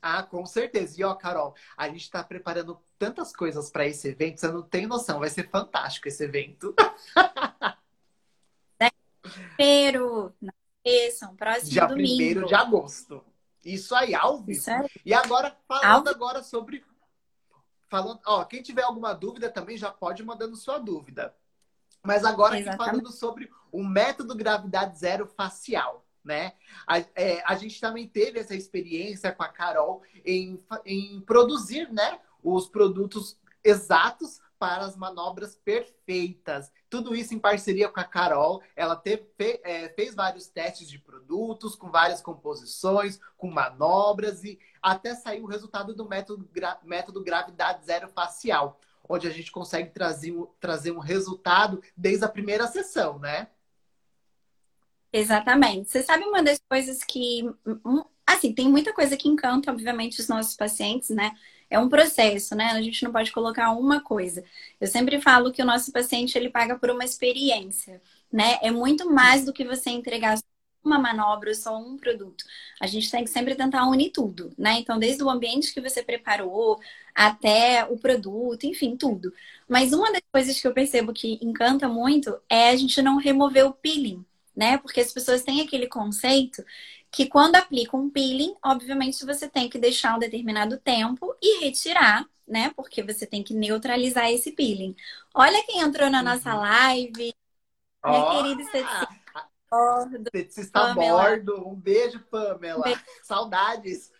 Ah, com certeza. E ó, Carol, a gente está preparando tantas coisas para esse evento, você não tem noção. Vai ser fantástico esse evento. Primeiro, não esqueçam, próximo Dia domingo. 1 de agosto. Isso aí, ao vivo. E agora, falando agora sobre. Falando, ó, quem tiver alguma dúvida também já pode ir mandando sua dúvida. Mas agora aqui falando sobre o método gravidade zero facial, né? A, é, a gente também teve essa experiência com a Carol em, em produzir, né, os produtos exatos para as manobras perfeitas. Tudo isso em parceria com a Carol. Ela teve, é, fez vários testes de produtos, com várias composições, com manobras, e até saiu o resultado do método, método gravidade zero facial, onde a gente consegue trazer, trazer um resultado desde a primeira sessão, né? Exatamente. Você sabe uma das coisas que. Assim, tem muita coisa que encanta, obviamente, os nossos pacientes, né? É um processo, né? A gente não pode colocar uma coisa. Eu sempre falo que o nosso paciente ele paga por uma experiência, né? É muito mais do que você entregar uma manobra só um produto. A gente tem que sempre tentar unir tudo, né? Então, desde o ambiente que você preparou até o produto, enfim, tudo. Mas uma das coisas que eu percebo que encanta muito é a gente não remover o peeling, né? Porque as pessoas têm aquele conceito que quando aplica um peeling, obviamente você tem que deixar um determinado tempo e retirar, né? Porque você tem que neutralizar esse peeling. Olha quem entrou na nossa uhum. live. Oh, minha querida esteticista bordo. Esteticista bordo. Um beijo, Pamela. Um beijo. Saudades.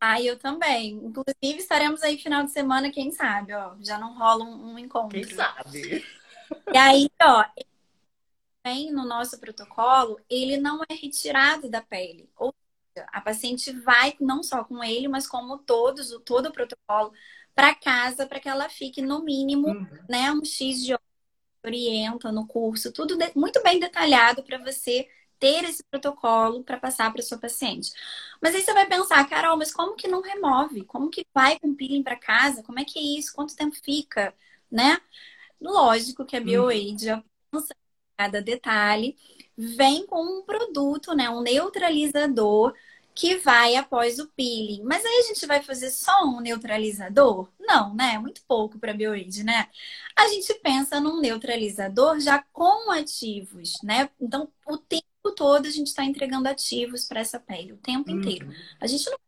Ah, eu também. Inclusive, estaremos aí final de semana, quem sabe, ó. Já não rola um, um encontro. Quem sabe? E aí, ó, tem no nosso protocolo, ele não é retirado da pele. Ou seja, a paciente vai não só com ele, mas como todos, todo o protocolo, para casa, para que ela fique no mínimo, uhum. né, um X de orienta no curso, tudo de, muito bem detalhado para você ter esse protocolo para passar para sua paciente. Mas aí você vai pensar, Carol, mas como que não remove? Como que vai com peeling para casa? Como é que é isso? Quanto tempo fica, né? Lógico que a uhum. BioAid já pensa cada detalhe, vem com um produto, né, um neutralizador que vai após o peeling. Mas aí a gente vai fazer só um neutralizador? Não, né? Muito pouco para bioide, né? A gente pensa num neutralizador já com ativos, né? Então, o tempo todo a gente está entregando ativos para essa pele, o tempo uhum. inteiro. A gente não vai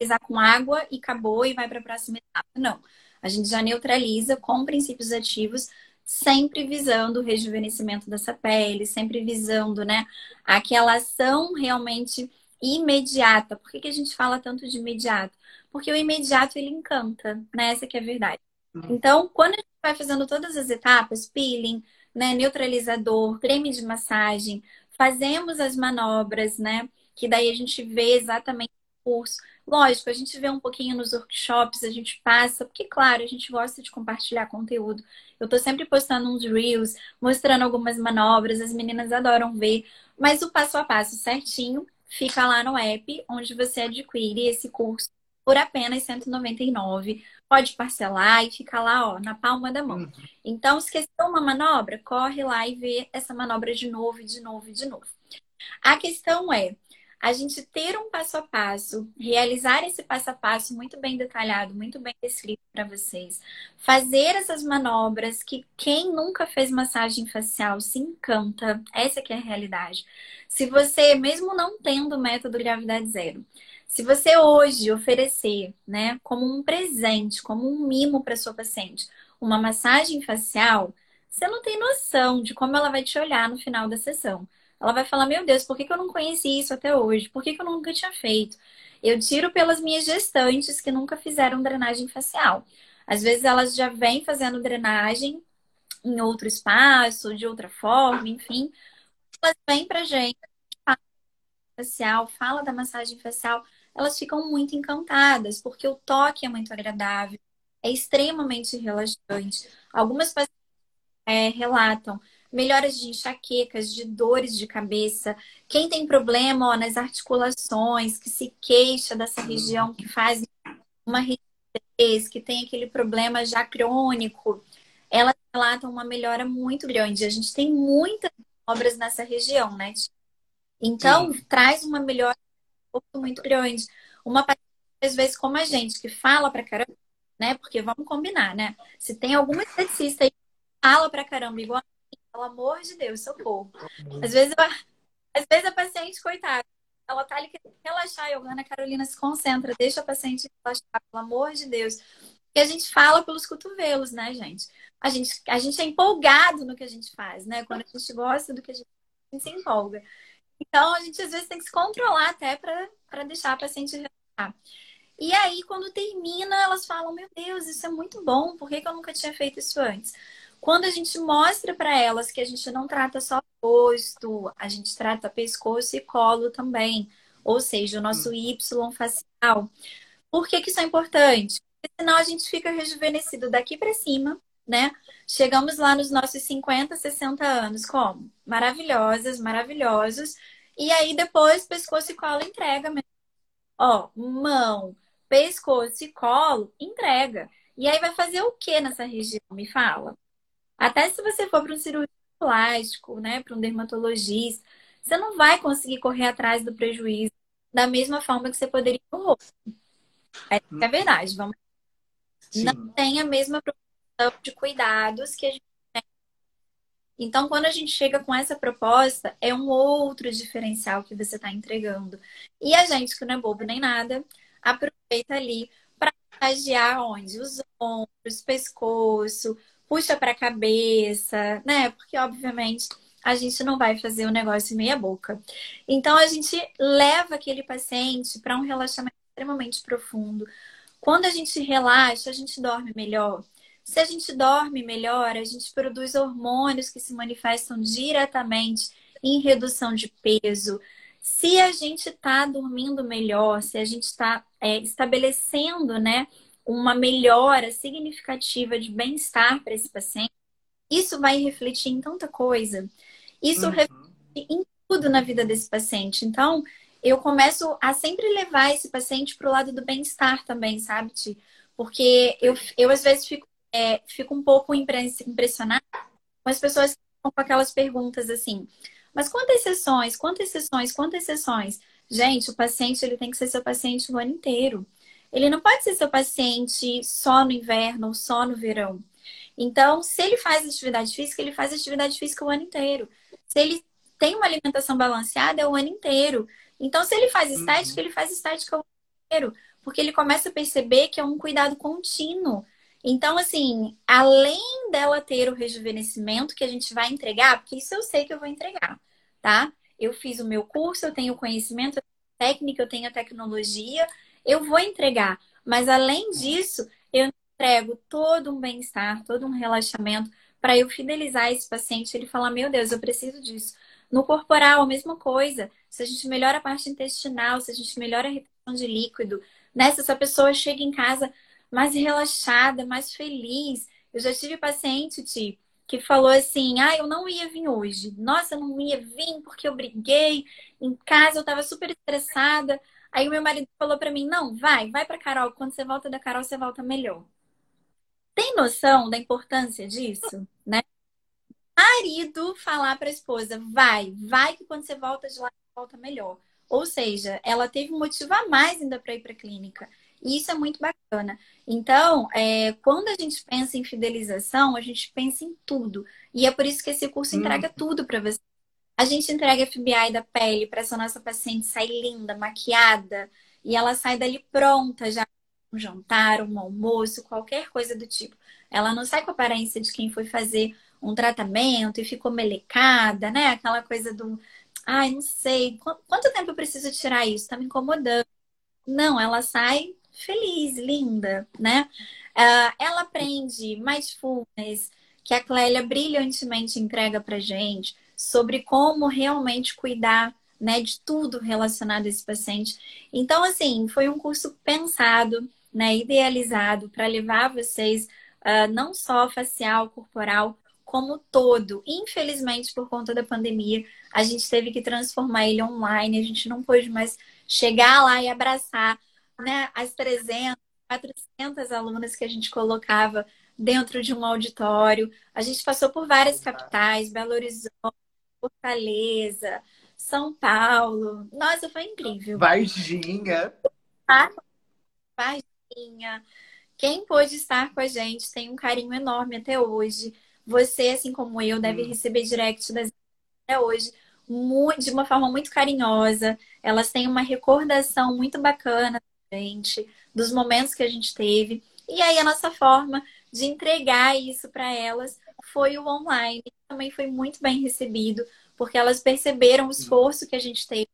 neutralizar com água e acabou e vai para a próxima etapa. Não. A gente já neutraliza com princípios ativos sempre visando o rejuvenescimento dessa pele, sempre visando, né, aquela ação realmente imediata. Por que, que a gente fala tanto de imediato? Porque o imediato ele encanta, né? Essa que é a verdade. Uhum. Então, quando a gente vai fazendo todas as etapas, peeling, né, neutralizador, creme de massagem, fazemos as manobras, né? Que daí a gente vê exatamente o curso. Lógico, a gente vê um pouquinho nos workshops, a gente passa, porque, claro, a gente gosta de compartilhar conteúdo. Eu tô sempre postando uns reels, mostrando algumas manobras, as meninas adoram ver. Mas o passo a passo certinho fica lá no app, onde você adquire esse curso por apenas 199. Pode parcelar e fica lá, ó, na palma da mão. Uhum. Então, esqueceu uma manobra? Corre lá e vê essa manobra de novo, de novo, de novo. A questão é, a gente ter um passo a passo, realizar esse passo a passo muito bem detalhado, muito bem descrito para vocês, fazer essas manobras que quem nunca fez massagem facial se encanta, essa que é a realidade. Se você, mesmo não tendo o método gravidade zero, se você hoje oferecer, né, como um presente, como um mimo para sua paciente, uma massagem facial, você não tem noção de como ela vai te olhar no final da sessão. Ela vai falar: Meu Deus, por que, que eu não conheci isso até hoje? Por que, que eu nunca tinha feito? Eu tiro pelas minhas gestantes que nunca fizeram drenagem facial. Às vezes elas já vêm fazendo drenagem, em outro espaço, de outra forma, enfim. Elas vêm pra gente, fala facial, fala da massagem facial, elas ficam muito encantadas, porque o toque é muito agradável, é extremamente relaxante. Algumas pacientes é, relatam melhoras de enxaquecas, de dores de cabeça. Quem tem problema ó, nas articulações, que se queixa dessa região, que faz uma rigidez, que tem aquele problema já crônico, elas relatam uma melhora muito grande. A gente tem muitas obras nessa região, né? Então, Sim. traz uma melhora muito grande. Uma paciente, às vezes, como a gente, que fala pra caramba, né? Porque vamos combinar, né? Se tem alguma esteticista aí que fala pra caramba, igual pelo amor de Deus, socorro. Às vezes, eu, às vezes a paciente, coitada, ela tá ali querendo relaxar, eu, Ana Carolina, se concentra, deixa a paciente relaxar, pelo amor de Deus. E a gente fala pelos cotovelos, né, gente? A gente, a gente é empolgado no que a gente faz, né? Quando a gente gosta do que a gente, a gente se empolga. Então, a gente às vezes tem que se controlar até para deixar a paciente relaxar. E aí, quando termina, elas falam: Meu Deus, isso é muito bom, por que, que eu nunca tinha feito isso antes? Quando a gente mostra para elas que a gente não trata só rosto, a gente trata pescoço e colo também, ou seja, o nosso hum. Y facial. Por que, que isso é importante? Porque senão a gente fica rejuvenescido daqui para cima, né? Chegamos lá nos nossos 50, 60 anos, como? Maravilhosas, maravilhosos. E aí depois pescoço e colo entrega mesmo. Ó, mão, pescoço e colo, entrega. E aí vai fazer o que nessa região? Me fala. Até se você for para um cirurgião plástico, né, para um dermatologista, você não vai conseguir correr atrás do prejuízo da mesma forma que você poderia no rosto. É, é verdade, vamos. Sim. Não tem a mesma proporção de cuidados que a gente tem. Então, quando a gente chega com essa proposta, é um outro diferencial que você está entregando. E a gente, que não é bobo nem nada, aproveita ali para estagiar onde? Os ombros, pescoço, puxa para a cabeça, né? Porque, obviamente, a gente não vai fazer o negócio meia boca. Então, a gente leva aquele paciente para um relaxamento extremamente profundo. Quando a gente relaxa, a gente dorme melhor. Se a gente dorme melhor, a gente produz hormônios que se manifestam diretamente em redução de peso, se a gente está dormindo melhor, se a gente está é, estabelecendo né, uma melhora significativa de bem-estar para esse paciente, isso vai refletir em tanta coisa. Isso uhum. reflete em tudo na vida desse paciente. Então, eu começo a sempre levar esse paciente para o lado do bem-estar também, sabe, Ti? Porque eu, eu às vezes fico, é, fico um pouco impressionada com as pessoas que ficam com aquelas perguntas assim. Mas quantas sessões? Quantas sessões? Quantas sessões? Gente, o paciente ele tem que ser seu paciente o ano inteiro. Ele não pode ser seu paciente só no inverno ou só no verão. Então, se ele faz atividade física, ele faz atividade física o ano inteiro. Se ele tem uma alimentação balanceada, é o ano inteiro. Então, se ele faz estética, uhum. ele faz estética o ano inteiro. Porque ele começa a perceber que é um cuidado contínuo. Então, assim, além dela ter o rejuvenescimento que a gente vai entregar, porque isso eu sei que eu vou entregar, tá? Eu fiz o meu curso, eu tenho conhecimento, eu tenho técnica, eu tenho a tecnologia, eu vou entregar. Mas além disso, eu entrego todo um bem-estar, todo um relaxamento para eu fidelizar esse paciente, ele falar: "Meu Deus, eu preciso disso". No corporal, a mesma coisa. Se a gente melhora a parte intestinal, se a gente melhora a retenção de líquido, né? Se essa pessoa chega em casa mais relaxada, mais feliz. Eu já tive paciente, tipo, que falou assim: ah, eu não ia vir hoje. Nossa, eu não ia vir porque eu briguei. Em casa eu tava super estressada. Aí o meu marido falou para mim: não, vai, vai para Carol. Quando você volta da Carol, você volta melhor. Tem noção da importância disso, né? Marido falar para a esposa: vai, vai que quando você volta de lá, você volta melhor. Ou seja, ela teve um motivo a mais ainda para ir para a clínica. E isso é muito bacana. Então, é, quando a gente pensa em fidelização, a gente pensa em tudo. E é por isso que esse curso hum. entrega tudo para você. A gente entrega a FBI da pele para essa nossa paciente sair linda, maquiada, e ela sai dali pronta já um jantar, um almoço, qualquer coisa do tipo. Ela não sai com a aparência de quem foi fazer um tratamento e ficou melecada, né? Aquela coisa do, ai, não sei, quanto tempo eu preciso tirar isso? Tá me incomodando. Não, ela sai feliz, linda, né? Uh, ela aprende mindfulness, que a Clélia brilhantemente entrega para gente sobre como realmente cuidar né, de tudo relacionado a esse paciente. Então, assim, foi um curso pensado, né, idealizado para levar vocês uh, não só facial, corporal, como todo. Infelizmente, por conta da pandemia, a gente teve que transformar ele online, a gente não pôde mais chegar lá e abraçar né, as 300, 400 alunas que a gente colocava dentro de um auditório. A gente passou por várias capitais, Belo Horizonte, Fortaleza, São Paulo. Nossa, foi incrível. Varginha. Varginha. Quem pôde estar com a gente tem um carinho enorme até hoje. Você, assim como eu, deve hum. receber direct das até hoje de uma forma muito carinhosa. Elas têm uma recordação muito bacana da gente, dos momentos que a gente teve. E aí a nossa forma de entregar isso para elas foi o online. Também foi muito bem recebido, porque elas perceberam o esforço que a gente teve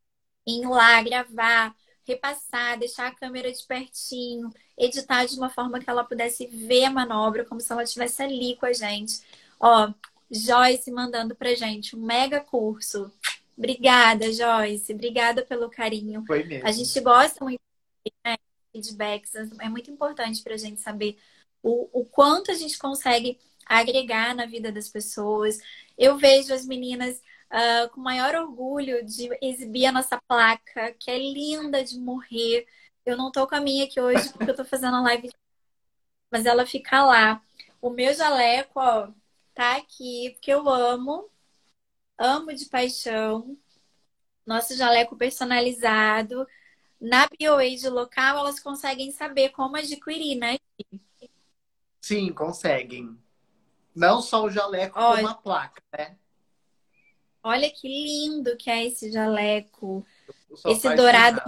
em ir lá gravar, repassar, deixar a câmera de pertinho, editar de uma forma que ela pudesse ver a manobra como se ela estivesse ali com a gente. Ó, Joyce mandando pra gente um mega curso. Obrigada, Joyce. Obrigada pelo carinho. Foi mesmo. A gente gosta muito de né, feedbacks. É muito importante pra gente saber o, o quanto a gente consegue agregar na vida das pessoas. Eu vejo as meninas uh, com maior orgulho de exibir a nossa placa, que é linda de morrer. Eu não tô com a minha aqui hoje porque eu tô fazendo a live, mas ela fica lá. O meu jaleco, ó, tá aqui porque eu amo, amo de paixão. Nosso jaleco personalizado. Na BioAge local, elas conseguem saber como adquirir, né? Sim, conseguem. Não só o jaleco, Olha. como a placa, né? Olha que lindo que é esse jaleco. Esse dourado.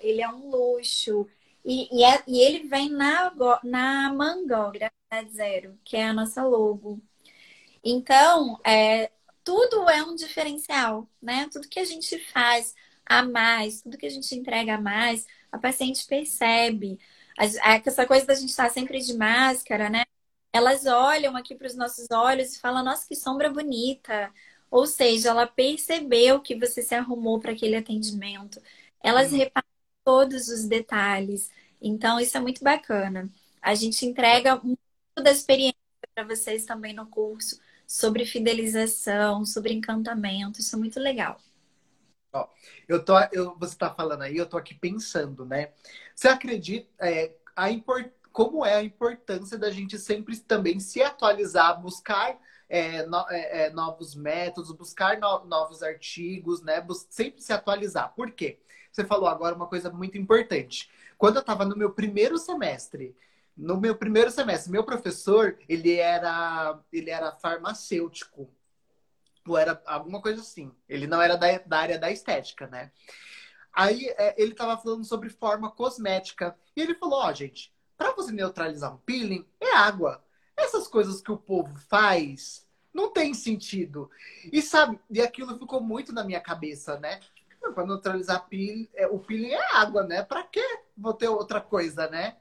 Ele é um luxo. E, e, é, e ele vem na, na Mangó, Gravidade Zero, que é a nossa logo. Então, é, tudo é um diferencial, né? Tudo que a gente faz a mais, tudo que a gente entrega a mais, a paciente percebe. Essa coisa da gente estar sempre de máscara, né? Elas olham aqui para os nossos olhos e falam: Nossa, que sombra bonita. Ou seja, ela percebeu que você se arrumou para aquele atendimento. Elas uhum. reparam todos os detalhes. Então, isso é muito bacana. A gente entrega muito da experiência para vocês também no curso sobre fidelização, sobre encantamento. Isso é muito legal. Ó, eu tô, eu, você está falando aí, eu estou aqui pensando, né? Você acredita é, a import, como é a importância da gente sempre também se atualizar, buscar é, no, é, é novos métodos, buscar no, novos artigos, né? Bus sempre se atualizar. Por quê? Você falou agora uma coisa muito importante. Quando eu estava no meu primeiro semestre, no meu primeiro semestre, meu professor, ele era, ele era farmacêutico ou era alguma coisa assim. Ele não era da, da área da estética, né? Aí é, ele estava falando sobre forma cosmética. E ele falou: Ó, oh, gente, para você neutralizar um peeling, é água. Essas coisas que o povo faz não tem sentido. E sabe, e aquilo ficou muito na minha cabeça, né? Para neutralizar peeling, é, o peeling é água, né? Para que vou ter outra coisa, né?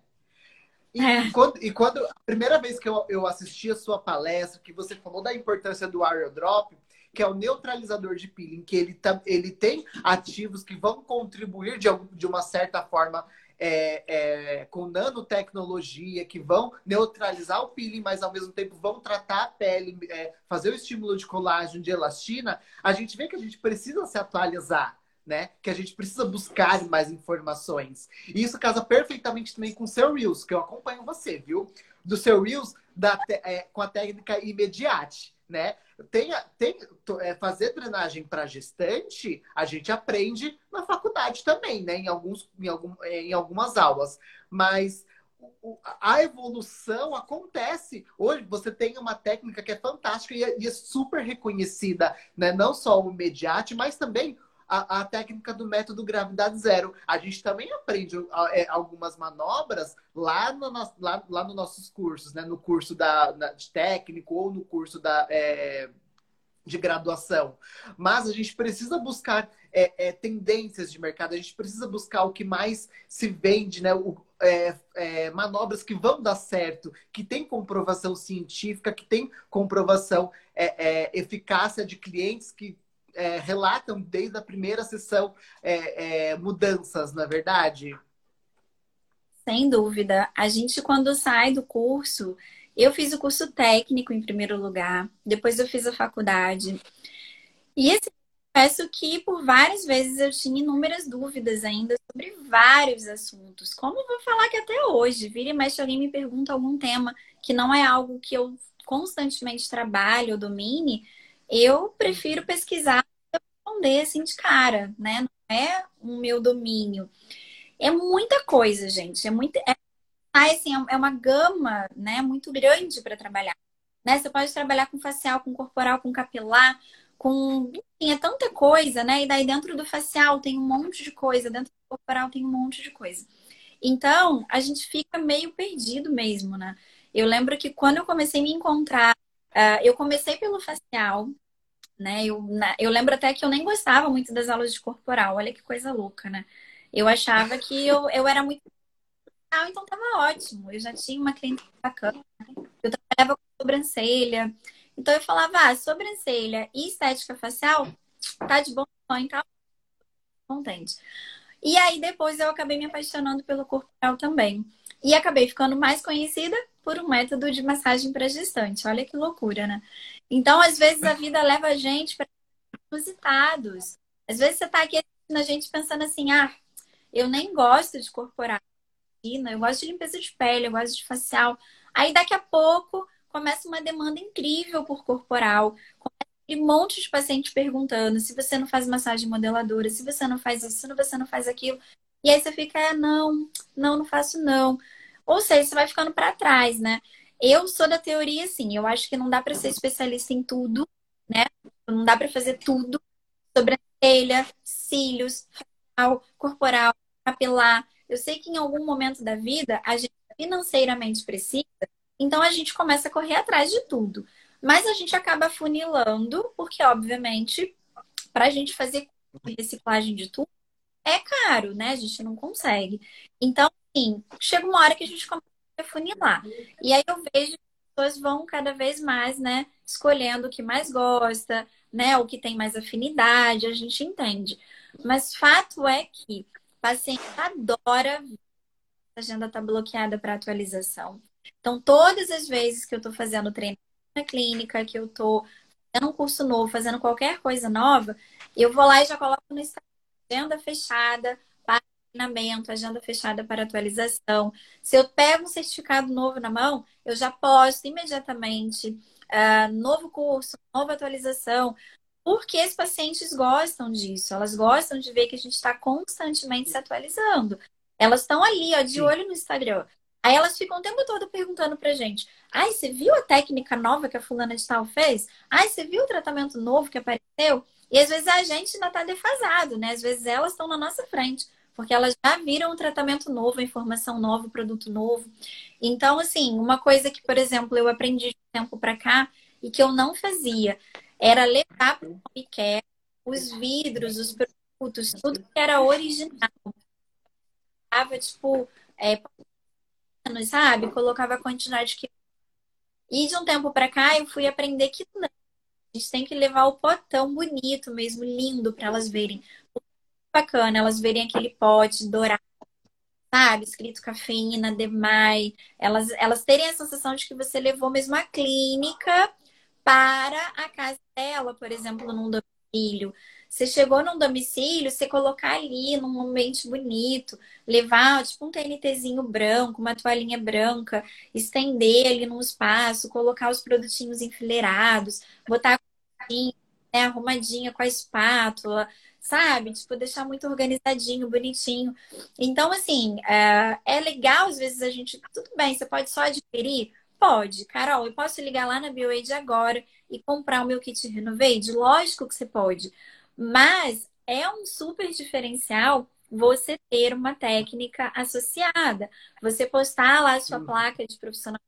E, é. quando, e quando a primeira vez que eu, eu assisti a sua palestra, que você falou da importância do aerodrop, que é o neutralizador de peeling, que ele, ele tem ativos que vão contribuir de, de uma certa forma é, é, com nanotecnologia, que vão neutralizar o peeling, mas ao mesmo tempo vão tratar a pele, é, fazer o estímulo de colágeno, de elastina, a gente vê que a gente precisa se atualizar. Né? Que a gente precisa buscar mais informações. E isso casa perfeitamente também com o seu Reels, que eu acompanho você, viu? Do seu Reels da, é, com a técnica imediate né? Tem, tem, é, fazer drenagem para gestante, a gente aprende na faculdade também, né? Em, alguns, em, algum, é, em algumas aulas. Mas a evolução acontece. Hoje você tem uma técnica que é fantástica e é, é super reconhecida, né? Não só o Mediate, mas também a, a, técnica do método gravidade zero. A gente também aprende é, algumas manobras lá, no, lá, lá nos nossos cursos, né? No curso da, da de técnico ou no curso da, é, de graduação. Mas a gente precisa buscar é, é, tendências de mercado, a gente precisa buscar o que mais se vende, né? O, é, é, manobras que vão dar certo, que tem comprovação científica, que tem comprovação eficácia de clientes que relatam desde a primeira sessão mudanças, na é verdade? Sem dúvida. A gente, quando sai do curso, eu fiz o curso técnico em primeiro lugar, depois eu fiz a faculdade. E esse Peço que por várias vezes eu tinha inúmeras dúvidas ainda sobre vários assuntos. Como eu vou falar que até hoje, vira e mexe alguém me pergunta algum tema que não é algo que eu constantemente trabalho ou domine, eu prefiro pesquisar responder assim de cara, né? Não é o meu domínio. É muita coisa, gente. É muito. É, assim, é uma gama né, muito grande para trabalhar. Né? Você pode trabalhar com facial, com corporal, com capilar, com. Enfim, é tanta coisa, né? E daí dentro do facial tem um monte de coisa, dentro do corporal tem um monte de coisa. Então, a gente fica meio perdido mesmo, né? Eu lembro que quando eu comecei a me encontrar, uh, eu comecei pelo facial, né? Eu, na, eu lembro até que eu nem gostava muito das aulas de corporal, olha que coisa louca, né? Eu achava que eu, eu era muito. Ah, então tava ótimo. Eu já tinha uma cliente bacana. Eu trabalhava com sobrancelha, então eu falava, ah, sobrancelha e estética facial, tá de bom tamanho, tá contente. E aí depois eu acabei me apaixonando pelo corporal também. E acabei ficando mais conhecida por um método de massagem para gestante. Olha que loucura, né? Então, às vezes a vida leva a gente para inusitados. Às vezes você tá aqui na gente pensando assim: "Ah, eu nem gosto de corporal, eu gosto de limpeza de pele, eu gosto de facial". Aí daqui a pouco começa uma demanda incrível por corporal. Começa um monte de pacientes perguntando se você não faz massagem modeladora, se você não faz isso, se você não faz aquilo. E aí você fica, ah, não, não, não faço não. Ou seja, você vai ficando para trás, né? Eu sou da teoria assim, eu acho que não dá para ser especialista em tudo, né? Não dá para fazer tudo sobre a cílios, facial, corporal, capilar. Eu sei que em algum momento da vida a gente financeiramente precisa então a gente começa a correr atrás de tudo. Mas a gente acaba funilando, porque, obviamente, para a gente fazer reciclagem de tudo, é caro, né? A gente não consegue. Então, sim, chega uma hora que a gente começa a funilar. E aí eu vejo que as pessoas vão cada vez mais, né, escolhendo o que mais gosta, né, o que tem mais afinidade, a gente entende. Mas fato é que o paciente adora a agenda está bloqueada para atualização. Então, todas as vezes que eu estou fazendo treino na clínica, que eu estou fazendo um curso novo, fazendo qualquer coisa nova, eu vou lá e já coloco no Instagram agenda fechada treinamento, agenda fechada para atualização. Se eu pego um certificado novo na mão, eu já posto imediatamente uh, novo curso, nova atualização, porque os pacientes gostam disso, elas gostam de ver que a gente está constantemente se atualizando. Elas estão ali, ó, de olho no Instagram. Aí elas ficam o tempo todo perguntando pra gente: ai, você viu a técnica nova que a fulana de tal fez? Ai, você viu o tratamento novo que apareceu? E às vezes a gente ainda tá defasado, né? Às vezes elas estão na nossa frente, porque elas já viram um tratamento novo, informação nova, produto novo. Então, assim, uma coisa que, por exemplo, eu aprendi de tempo para cá e que eu não fazia era levar para o home os vidros, os produtos, tudo que era original. Tava, tipo, é, sabe? Colocava a quantidade que. E de um tempo para cá eu fui aprender que não. A gente tem que levar o potão bonito mesmo, lindo, para elas verem. Bacana, elas verem aquele pote dourado, sabe? Escrito cafeína, demais. Elas, elas terem a sensação de que você levou mesmo a clínica para a casa dela, por exemplo, num domicílio. Você chegou num domicílio, você colocar ali num ambiente bonito, levar tipo um TNTzinho branco, uma toalhinha branca, estender ali num espaço, colocar os produtinhos enfileirados, botar né, arrumadinha com a espátula, sabe? Tipo, deixar muito organizadinho, bonitinho. Então, assim, é, é legal, às vezes, a gente. Tudo bem, você pode só adquirir? Pode. Carol, eu posso ligar lá na BioAid agora e comprar o meu kit Renovade? Lógico que você pode. Mas é um super diferencial você ter uma técnica associada. Você postar lá a sua placa de profissional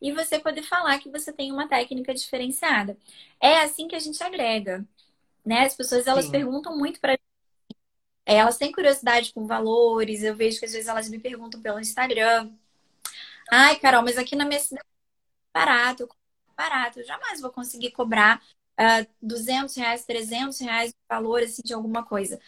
e você poder falar que você tem uma técnica diferenciada. É assim que a gente agrega. né? As pessoas elas Sim. perguntam muito para é, elas têm curiosidade com valores. Eu vejo que às vezes elas me perguntam pelo Instagram. Ai, Carol, mas aqui na minha cidade é barato, eu barato. Eu jamais vou conseguir cobrar uh, 200 reais, 300 reais de valor assim, de alguma coisa.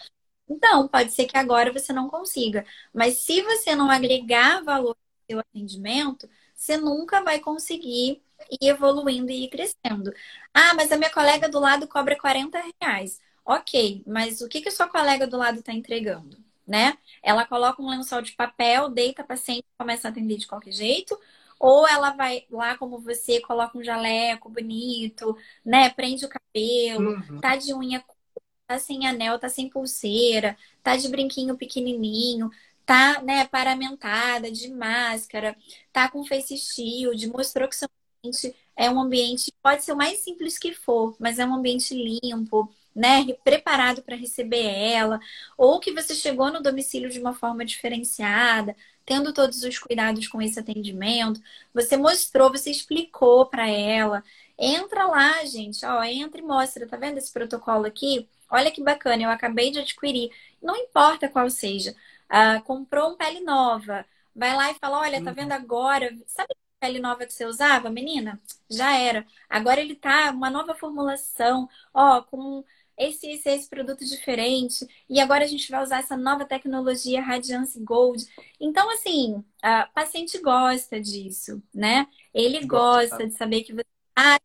Então, pode ser que agora você não consiga. Mas se você não agregar valor no seu atendimento, você nunca vai conseguir ir evoluindo e ir crescendo. Ah, mas a minha colega do lado cobra 40 reais. Ok, mas o que, que a sua colega do lado está entregando? Né? Ela coloca um lençol de papel, deita a paciente e começa a atender de qualquer jeito, ou ela vai lá como você, coloca um jaleco bonito, né? Prende o cabelo, Uhum. tá de unha tá sem anel, tá sem pulseira, tá de brinquinho pequenininho, tá, né, paramentada, de máscara, tá com face shield, mostrou que seu ambiente é um ambiente, pode ser o mais simples que for, mas é um ambiente limpo, né, preparado para receber ela, ou que você chegou no domicílio de uma forma diferenciada, tendo todos os cuidados com esse atendimento, você mostrou, você explicou para ela. Entra lá, gente, ó, entra e mostra, tá vendo esse protocolo aqui? Olha que bacana, eu acabei de adquirir. Não importa qual seja. Ah, comprou um pele nova. Vai lá e fala: Olha, tá vendo agora? Sabe a pele nova que você usava, menina? Já era. Agora ele tá uma nova formulação, ó, com esse, esse, esse produto diferente. E agora a gente vai usar essa nova tecnologia Radiance Gold. Então, assim, a paciente gosta disso, né? Ele Gosta. de saber que você tá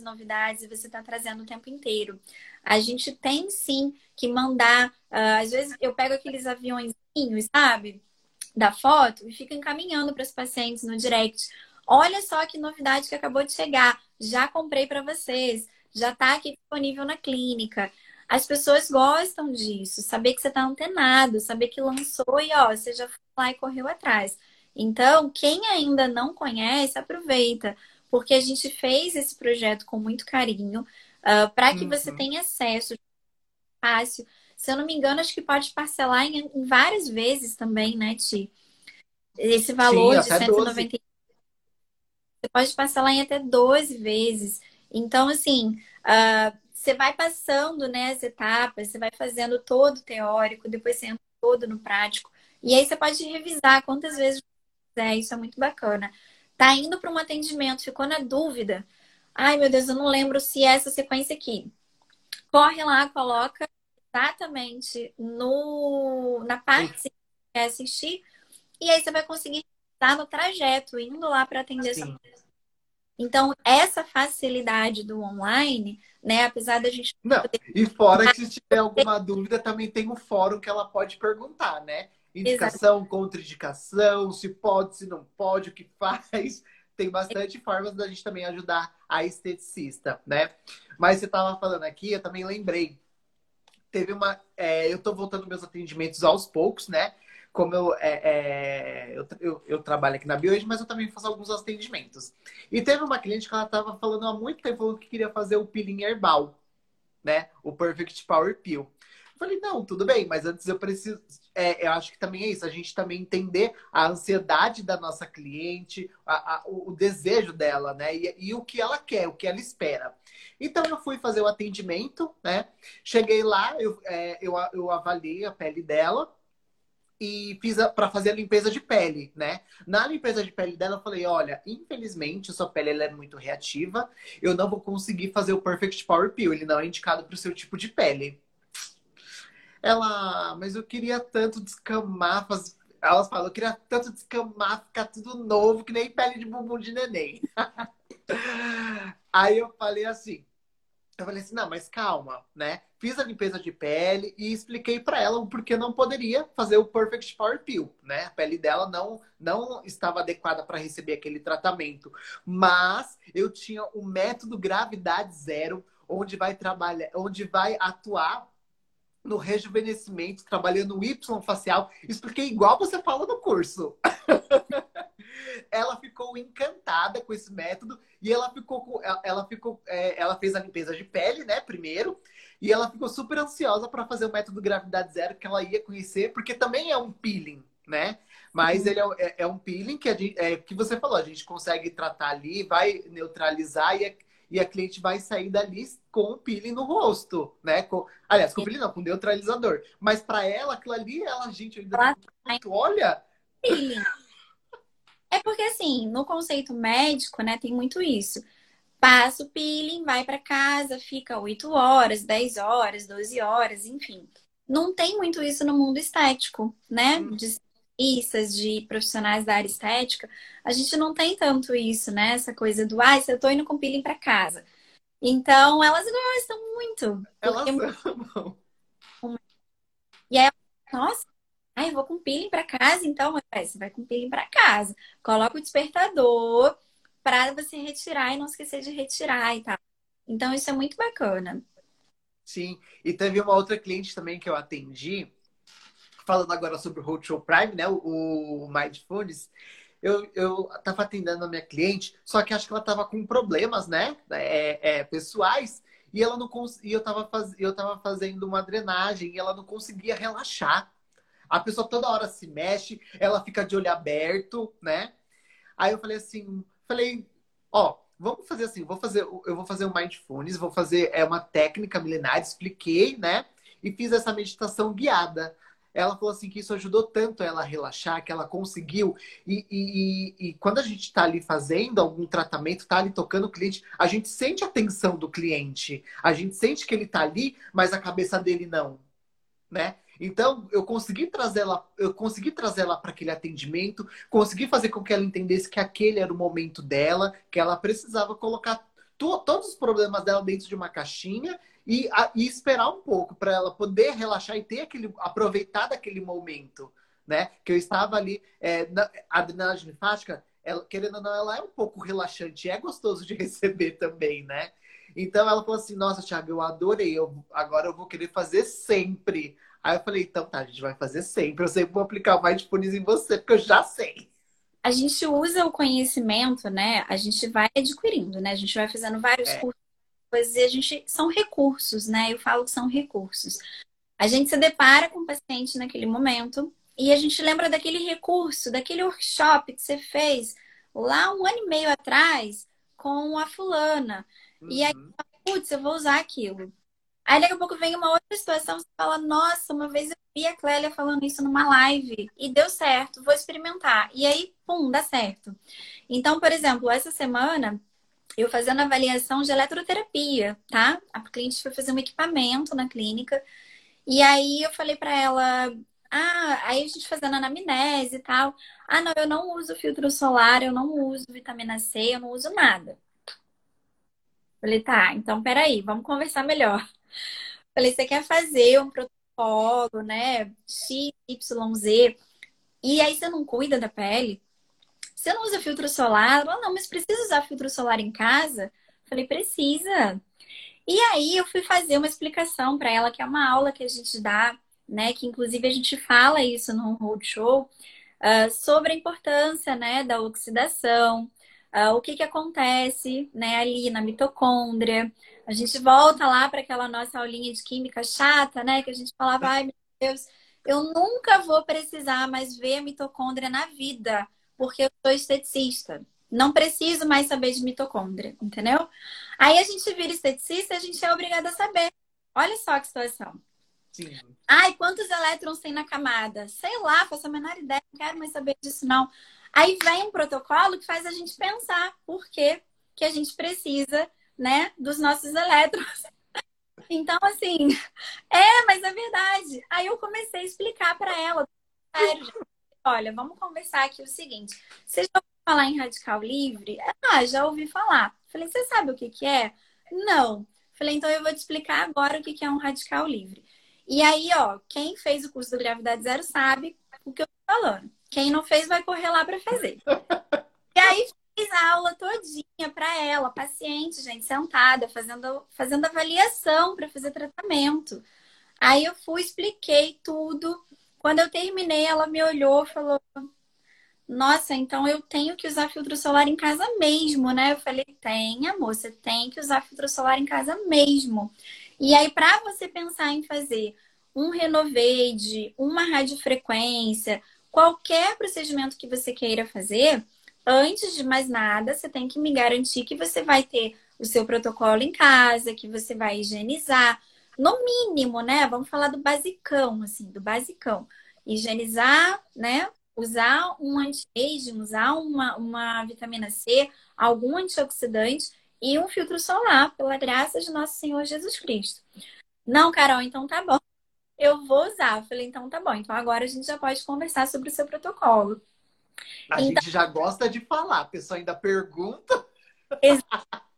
novidades e você está trazendo o tempo inteiro. A gente tem sim que mandar. ah, às vezes eu pego aqueles aviõezinhos, sabe? Da foto e fico encaminhando para os pacientes no direct. Olha só que novidade que acabou de chegar. Já comprei para vocês. Já está aqui disponível na clínica. As pessoas gostam disso, saber que você está antenado, saber que lançou e ó, você já foi lá e correu atrás. Então, quem ainda não conhece, aproveita, porque a gente fez esse projeto com muito carinho, para que você Uhum. tenha acesso fácil. Se eu não me engano, acho que pode parcelar em, em várias vezes também, né, Ti? Esse valor de até 190 você pode parcelar em até 12 vezes. Então, assim, ah, você vai passando, né, as etapas, você vai fazendo todo o teórico, depois você entra todo no prático. E aí você pode revisar quantas vezes você quiser, isso é muito bacana. Tá indo para um atendimento, ficou na dúvida. Ai, meu Deus, eu não lembro se é essa sequência aqui. Corre lá, coloca exatamente no, na parte que você quer assistir, e aí você vai conseguir estar no trajeto, indo lá para atender essa Sim. então, essa facilidade do online, né, apesar da gente Não, e fora que se tiver alguma dúvida, também tem o fórum que ela pode perguntar, né? Indicação, contraindicação, se pode, se não pode, o que faz. Tem bastante formas da gente também ajudar a esteticista, né? Mas você estava falando aqui, eu também lembrei. Teve uma. é, eu tô voltando meus atendimentos aos poucos, né? Como eu, é, é, eu, eu, eu trabalho aqui na Biohoje, mas eu também faço alguns atendimentos. E teve uma cliente que ela estava falando há muito tempo que queria fazer o peeling herbal, né? O Perfect Power Peel. Falei, não, tudo bem, mas antes eu preciso. é, eu acho que também é isso, a gente também entender a ansiedade da nossa cliente, a- a- o, o desejo dela, né? E, e o que ela quer, o que ela espera. Então eu fui fazer o atendimento, né? Cheguei lá, eu, é, eu, eu avaliei a pele dela e fiz para fazer a limpeza de pele, né? Na limpeza de pele dela, eu falei: olha, infelizmente, sua pele ela é muito reativa, eu não vou conseguir fazer o Perfect Power Peel, ele não é indicado para o seu tipo de pele. Ela, mas eu queria tanto descamar, faz... elas falam, eu queria tanto descamar, ficar tudo novo, que nem pele de bumbum de neném. Aí eu falei assim, eu falei assim, não, mas calma, né? Fiz a limpeza de pele e expliquei para ela o porquê não poderia fazer o Perfect Power Peel, né? A pele dela não não estava adequada para receber aquele tratamento, mas eu tinha o método gravidade zero, onde vai trabalhar, onde vai atuar no rejuvenescimento, trabalhando o Y facial. Expliquei igual você fala no curso. ela ficou encantada com esse método e ela ficou com, ela ficou é, ela fez a limpeza de pele né primeiro e ela ficou super ansiosa para fazer o método gravidade zero que ela ia conhecer porque também é um peeling né mas ele é, é, é um peeling que a gente, é, que você falou a gente consegue tratar ali vai neutralizar e, é, e a cliente vai sair dali com o peeling no rosto, né? Com, aliás, com peeling não, com neutralizador. Mas para ela, aquilo ali, ela, gente, ainda ela... muito, olha. Peeling. É porque assim, no conceito médico, né, tem muito isso. Passa o peeling, vai para casa, fica 8 horas, 10 horas, 12 horas, enfim. Não tem muito isso no mundo estético, né? Hum. De de profissionais da área estética, a gente não tem tanto isso, né? Essa coisa do, ah, eu tô indo com peeling para casa. Então, elas gostam muito. Elas amam. E aí, nossa, ai, eu vou com peeling para casa, então, você vai com peeling para casa. Coloca o despertador para você retirar e não esquecer de retirar e tal. Então, isso é muito bacana. Sim, e teve uma outra cliente também que eu atendi, falando agora sobre o Roadshow Prime, né? O, o Mindfulness. Eu, eu tava atendendo a minha cliente, só que acho que ela tava com problemas, né? É, é, pessoais. E ela não cons... e eu tava, faz... eu tava fazendo uma drenagem e ela não conseguia relaxar. A pessoa toda hora se mexe, ela fica de olho aberto, né? Aí eu falei assim, falei, ó, vamos fazer assim, vou fazer, eu vou fazer um mindfulness, vou fazer é uma técnica milenar, expliquei, né? E fiz essa meditação guiada ela falou assim que isso ajudou tanto ela a relaxar, que ela conseguiu. E, e, e quando a gente está ali fazendo algum tratamento, está ali tocando o cliente, a gente sente a tensão do cliente. A gente sente que ele está ali, mas a cabeça dele não. Né? Então, eu consegui trazê-la, eu consegui trazê-la para aquele atendimento, consegui fazer com que ela entendesse que aquele era o momento dela, que ela precisava colocar todos os problemas dela dentro de uma caixinha e, a, e esperar um pouco para ela poder relaxar e ter aquele aproveitar daquele momento, né? Que eu estava ali é, na, a adrenalina linfática, ela, querendo ou não, ela é um pouco relaxante, é gostoso de receber também, né? Então ela falou assim: Nossa, Thiago, eu adorei, eu, agora eu vou querer fazer sempre. Aí eu falei: Então tá, a gente vai fazer sempre. Eu sempre vou aplicar o Mindfulness em você, porque eu já sei. A gente usa o conhecimento, né? A gente vai adquirindo, né? A gente vai fazendo vários é. cursos coisas e a gente são recursos, né? Eu falo que são recursos. A gente se depara com o paciente naquele momento e a gente lembra daquele recurso, daquele workshop que você fez lá um ano e meio atrás com a fulana. Uhum. E aí, uhum. putz, eu vou usar aquilo. Aí daqui a pouco vem uma outra situação, você fala, nossa, uma vez eu vi a Clélia falando isso numa live e deu certo, vou experimentar. E aí, pum, dá certo. Então, por exemplo, essa semana eu fazendo avaliação de eletroterapia, tá? A cliente foi fazer um equipamento na clínica. E aí eu falei para ela, ah, aí a gente fazendo anamnese e tal. Ah, não, eu não uso filtro solar, eu não uso vitamina C, eu não uso nada. Falei, tá, então peraí, vamos conversar melhor. Falei, você quer fazer um protocolo, né? X, Y, Z. E aí você não cuida da pele? Você não usa filtro solar? Ela, não, mas precisa usar filtro solar em casa? Falei, precisa. E aí eu fui fazer uma explicação para ela, que é uma aula que a gente dá, né? Que inclusive a gente fala isso no roadshow, uh, sobre a importância, né, da oxidação, uh, o que que acontece, né, ali na mitocôndria. A gente volta lá para aquela nossa aulinha de química chata, né? Que a gente falava, ai meu Deus, eu nunca vou precisar mais ver a mitocôndria na vida porque eu sou esteticista. Não preciso mais saber de mitocôndria, entendeu? Aí a gente vira esteticista e a gente é obrigada a saber. Olha só que situação. Sim. Ai, quantos elétrons tem na camada? Sei lá, faço a menor ideia, não quero mais saber disso, não. Aí vem um protocolo que faz a gente pensar por que, que a gente precisa, né, dos nossos elétrons. Então, assim, é, mas é verdade. Aí eu comecei a explicar para ela, sério, olha, vamos conversar aqui o seguinte. Você já ouviu falar em radical livre? Ah, já ouvi falar. Falei, você sabe o que, que é? Não. Falei, então eu vou te explicar agora o que, que é um radical livre. E aí, ó, quem fez o curso do Gravidade Zero sabe o que eu tô falando. Quem não fez vai correr lá para fazer. e aí fiz a aula todinha para ela, paciente, gente, sentada, fazendo, fazendo avaliação para fazer tratamento. Aí eu fui, expliquei tudo. Quando eu terminei, ela me olhou e falou: Nossa, então eu tenho que usar filtro solar em casa mesmo, né? Eu falei: Tem, amor, você tem que usar filtro solar em casa mesmo. E aí, para você pensar em fazer um Renovade, uma radiofrequência, qualquer procedimento que você queira fazer, antes de mais nada, você tem que me garantir que você vai ter o seu protocolo em casa, que você vai higienizar. No mínimo, né? Vamos falar do basicão, assim, do basicão. Higienizar, né? Usar um anti-aging, usar uma, uma vitamina C, algum antioxidante e um filtro solar, pela graça de nosso Senhor Jesus Cristo. Não, Carol, então tá bom. Eu vou usar. Eu falei, então tá bom. Então agora a gente já pode conversar sobre o seu protocolo. A então... gente já gosta de falar, a pessoa ainda pergunta.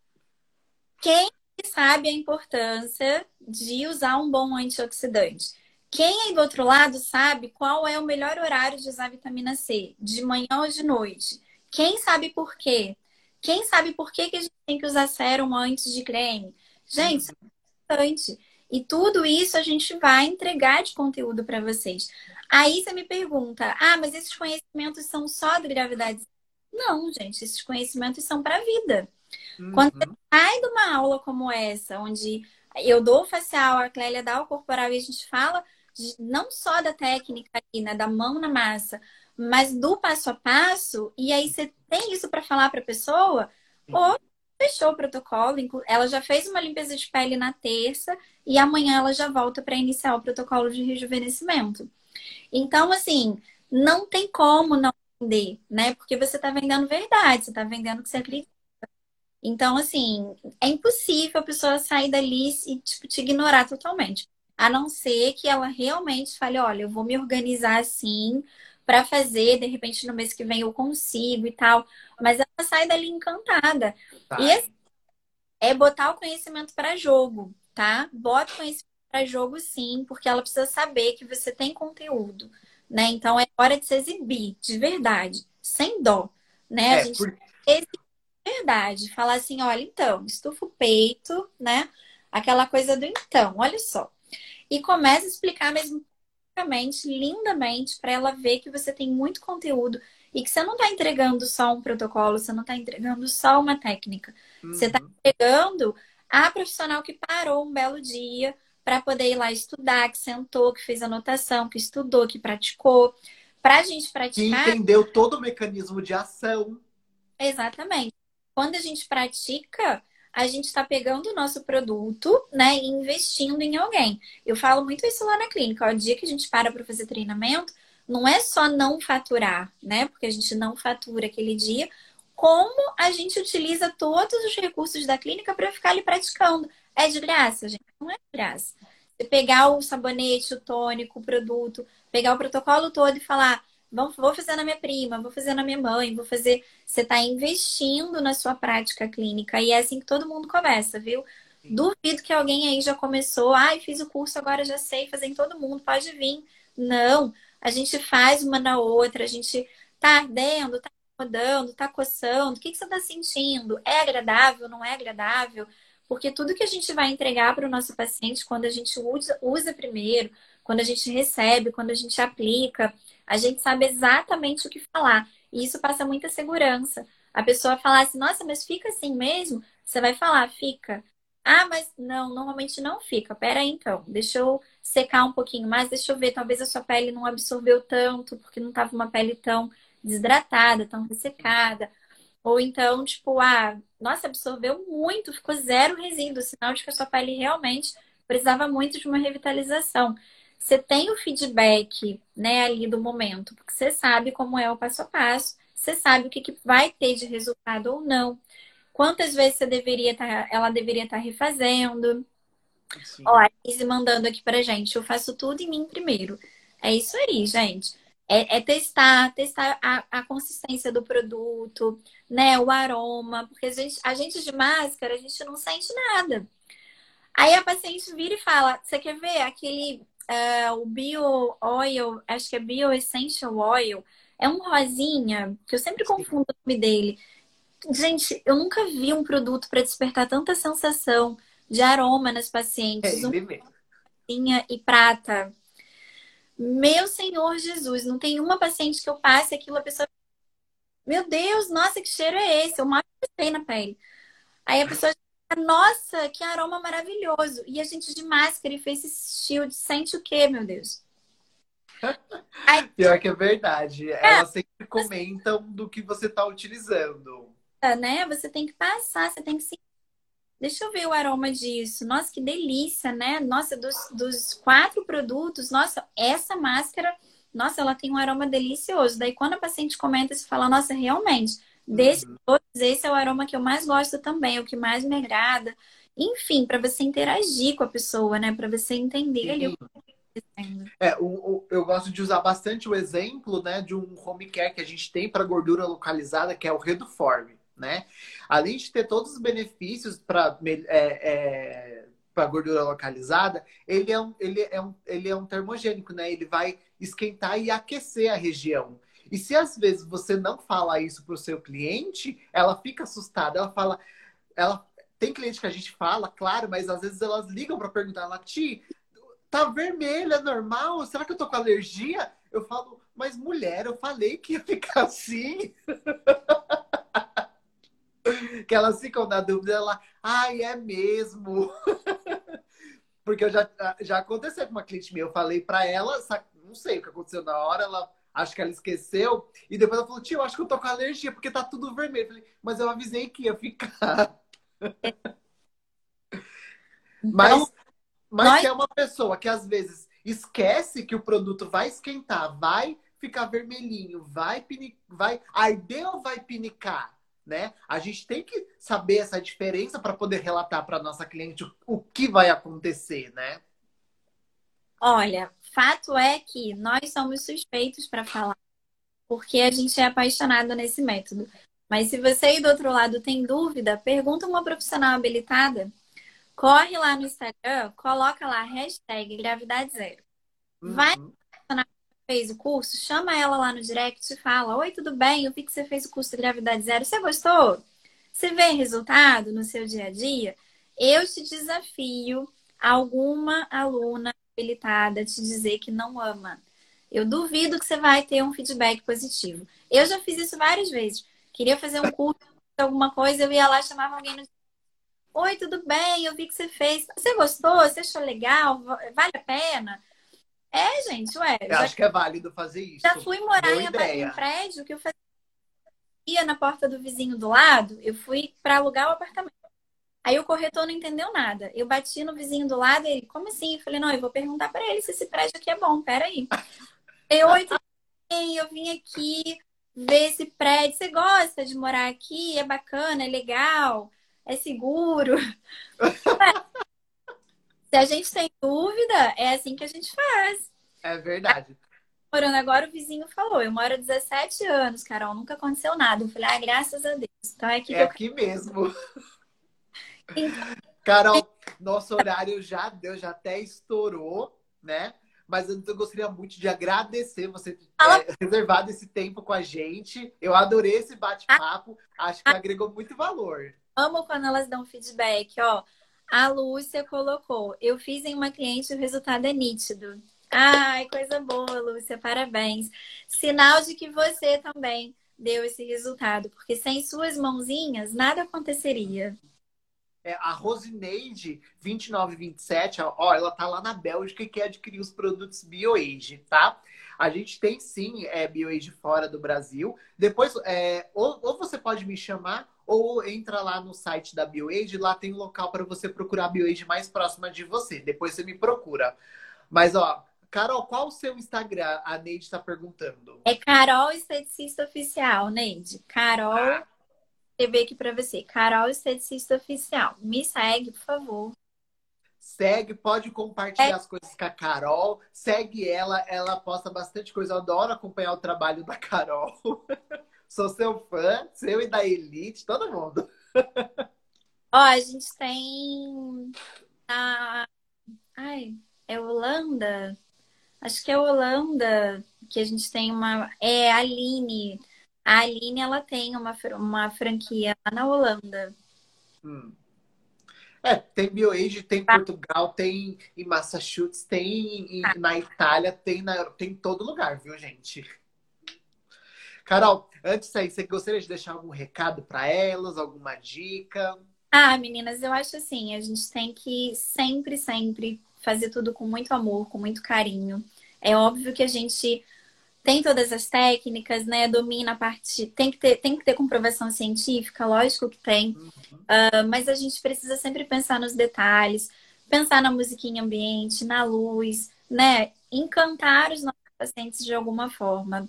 Quem sabe a importância de usar um bom antioxidante? Quem aí do outro lado sabe qual é o melhor horário de usar vitamina C? De manhã ou de noite? Quem sabe por quê? Quem sabe por que, que a gente tem que usar sérum antes de creme? Gente, isso é importante. E tudo isso a gente vai entregar de conteúdo para vocês. Aí você me pergunta: ah, mas esses conhecimentos são só de gravidade? Não, gente, esses conhecimentos são para a vida. Uhum. Quando você sai de uma aula como essa, onde eu dou o facial, a Clélia dá o corporal e a gente fala de, não só da técnica né, da mão na massa, mas do passo a passo, e aí você tem isso para falar para a pessoa, ou fechou o protocolo, ela já fez uma limpeza de pele na terça e amanhã ela já volta para iniciar o protocolo de rejuvenescimento. Então, assim, não tem como não vender, né? Porque você está vendendo verdade, você está vendendo que você acredita. Então, assim, é impossível a pessoa sair dali e tipo, te ignorar totalmente. A não ser que ela realmente fale, olha, eu vou me organizar assim para fazer, de repente no mês que vem eu consigo e tal. Mas ela sai dali encantada. Tá. E assim, é botar o conhecimento para jogo, tá? Bota o conhecimento para jogo sim, porque ela precisa saber que você tem conteúdo, né? Então é hora de se exibir, de verdade, sem dó, né? É, a gente por verdade, falar assim, olha, então, estufa o peito, né? Aquela coisa do então, olha só. E começa a explicar mesmo lindamente, para ela ver que você tem muito conteúdo e que você não está entregando só um protocolo, você não está entregando só uma técnica. Uhum. Você está entregando a profissional que parou um belo dia para poder ir lá estudar, que sentou, que fez anotação, que estudou, que praticou. Para a gente praticar. Que entendeu todo o mecanismo de ação. Exatamente quando a gente pratica, a gente está pegando o nosso produto, né, e investindo em alguém. Eu falo muito isso lá na clínica. O dia que a gente para para fazer treinamento, não é só não faturar, né? Porque a gente não fatura aquele dia, como a gente utiliza todos os recursos da clínica para ficar ali praticando. É de graça, gente? Não é de graça. Você pegar o sabonete, o tônico, o produto, pegar o protocolo todo e falar: vou fazer na minha prima, vou fazer na minha mãe, vou fazer. Você está investindo na sua prática clínica e é assim que todo mundo começa, viu? Duvido que alguém aí já começou, ai, fiz o curso, agora já sei fazer em todo mundo, pode vir. Não, a gente faz uma na outra, a gente tá ardendo, tá rodando, tá coçando, o que, que você tá sentindo? É agradável, não é agradável? Porque tudo que a gente vai entregar para o nosso paciente, quando a gente usa, usa primeiro, quando a gente recebe, quando a gente aplica, a gente sabe exatamente o que falar. E isso passa muita segurança. A pessoa falar assim, nossa, mas fica assim mesmo? Você vai falar, fica. Ah, mas não, normalmente não fica. Pera aí então, deixa eu secar um pouquinho mais, deixa eu ver, talvez a sua pele não absorveu tanto, porque não estava uma pele tão desidratada, tão ressecada. Ou então, tipo, ah, nossa, absorveu muito, ficou zero resíduo, sinal de que a sua pele realmente precisava muito de uma revitalização você tem o feedback, né, ali do momento, porque você sabe como é o passo a passo, você sabe o que, que vai ter de resultado ou não. Quantas vezes você deveria tá, ela deveria estar tá refazendo. Sim. Ó, a Izzy mandando aqui pra gente, eu faço tudo em mim primeiro. É isso aí, gente. É, é testar, testar a, a, consistência do produto, né? O aroma, porque a gente, a gente de máscara, a gente não sente nada. Aí a paciente vira e fala: Você quer ver aquele é, o Bio Oil, acho que é Bio Essential Oil, é um rosinha, que eu sempre confundo o nome dele. Gente, eu nunca vi um produto para despertar tanta sensação de aroma nas pacientes. É, um rosinha e prata. Meu Senhor Jesus, não tem uma paciente que eu passe aquilo, a pessoa. Meu Deus, nossa, que cheiro é esse? Eu mais gostei na pele. Aí a pessoa nossa, que aroma maravilhoso. E a gente de máscara e fez esse shield, sente o quê, meu Deus? Aí, Pior que é verdade. É, Elas sempre comentam do que você está utilizando. Né? Você tem que passar, você tem que sentir. deixa eu ver o aroma disso. Nossa, que delícia, né? Nossa, dos, dos quatro produtos, nossa, essa máscara, nossa, ela tem um aroma delicioso. Daí, quando a paciente comenta, você fala, nossa, realmente, desses uhum. todos, esse é o aroma que eu mais gosto também, o que mais me agrada. Enfim, para você interagir com a pessoa, né? Para você entender ali o que é, o, o, eu gosto de usar bastante o exemplo né, de um home care que a gente tem para gordura localizada, que é o Reduform. Né? Além de ter todos os benefícios para é, é, para gordura localizada, ele é, um, ele, é um, ele é um termogênico, né? Ele vai esquentar e aquecer a região. E se às vezes você não fala isso para o seu cliente, ela fica assustada. Ela fala, ela tem cliente que a gente fala, claro, mas às vezes elas ligam para perguntar, ela, Ti, tá vermelha, é normal? Será que eu tô com alergia? Eu falo, mas mulher, eu falei que ia ficar assim. que elas ficam na dúvida, ela, ai, é mesmo. Porque eu já, já aconteceu com uma cliente minha, eu falei para ela, não sei o que aconteceu na hora, ela acho que ela esqueceu, e depois ela falou, tio, acho que eu tô com alergia, porque tá tudo vermelho. Eu falei, mas eu avisei que ia ficar. Então, mas mas nós... é uma pessoa que às vezes esquece que o produto vai esquentar, vai ficar vermelhinho, vai, vai arder ou vai pinicar, né? A gente tem que saber essa diferença para poder relatar para nossa cliente o, o que vai acontecer, né? Olha, fato é que nós somos suspeitos para falar, porque a gente é apaixonado nesse método. Mas se você aí do outro lado tem dúvida, pergunta uma profissional habilitada Corre lá no Instagram, coloca lá hashtag gravidade zero. Uhum. Vai fez o curso, chama ela lá no direct e fala: Oi, tudo bem? Eu vi que você fez o curso de gravidade zero. Você gostou? Você vê resultado no seu dia a dia? Eu te desafio alguma aluna habilitada te dizer que não ama. Eu duvido que você vai ter um feedback positivo. Eu já fiz isso várias vezes. Queria fazer um curso, alguma coisa, eu ia lá chamava alguém no Oi, tudo bem? Eu vi que você fez. Você gostou? Você achou legal? Vale a pena? É, gente, ué. Eu já... acho que é válido fazer isso. Já fui morar em um prédio que eu fazia na porta do vizinho do lado. Eu fui para alugar o apartamento. Aí o corretor não entendeu nada. Eu bati no vizinho do lado e ele, como assim? Eu falei, não, eu vou perguntar para ele se esse prédio aqui é bom. Peraí. Eu? Eu vim aqui ver esse prédio. Você gosta de morar aqui? É bacana, é legal é seguro. Se a gente tem dúvida, é assim que a gente faz. É verdade. Morando agora, o vizinho falou: Eu moro há 17 anos, Carol, nunca aconteceu nada. Eu falei: Ah, graças a Deus. Então é aqui, é aqui eu... mesmo. Então... Carol, nosso horário já deu, já até estourou, né? Mas eu gostaria muito de agradecer você ter é, reservado esse tempo com a gente. Eu adorei esse bate-papo. Acho que agregou muito valor. Amo quando elas dão feedback, ó. A Lúcia colocou, eu fiz em uma cliente e o resultado é nítido. Ai, coisa boa, Lúcia, parabéns. Sinal de que você também deu esse resultado, porque sem suas mãozinhas nada aconteceria. É, a Rosineide 2927, ó, ela tá lá na Bélgica e quer adquirir os produtos BioAge, tá? A gente tem sim é, BioAge fora do Brasil. Depois, é, ou, ou você pode me chamar ou entra lá no site da BioAge, lá tem um local para você procurar a BioAge mais próxima de você. Depois você me procura. Mas, ó, Carol, qual o seu Instagram? A Neide está perguntando. É Carol Esteticista Oficial, Neide. Carol, ah. TV aqui para você. Carol Esteticista Oficial. Me segue, por favor. Segue, pode compartilhar é. as coisas com a Carol. Segue ela, ela posta bastante coisa. Eu adoro acompanhar o trabalho da Carol. Sou seu fã, seu e da Elite, todo mundo. Ó, a gente tem a. Ai, é Holanda? Acho que é Holanda que a gente tem uma. É a Aline. A Aline, ela tem uma, uma franquia lá na Holanda. Hum. É, tem BioAge, tem em tá. Portugal, tem em Massachusetts, tem em, tá. na Itália, tem, na, tem em todo lugar, viu, gente? Carol, antes de sair, você gostaria de deixar algum recado para elas, alguma dica? Ah, meninas, eu acho assim, a gente tem que sempre, sempre fazer tudo com muito amor, com muito carinho. É óbvio que a gente tem todas as técnicas, né? Domina a parte. Tem que ter, tem que ter comprovação científica, lógico que tem. Uh, mas a gente precisa sempre pensar nos detalhes, pensar na musiquinha ambiente, na luz, né? Encantar os nossos pacientes de alguma forma.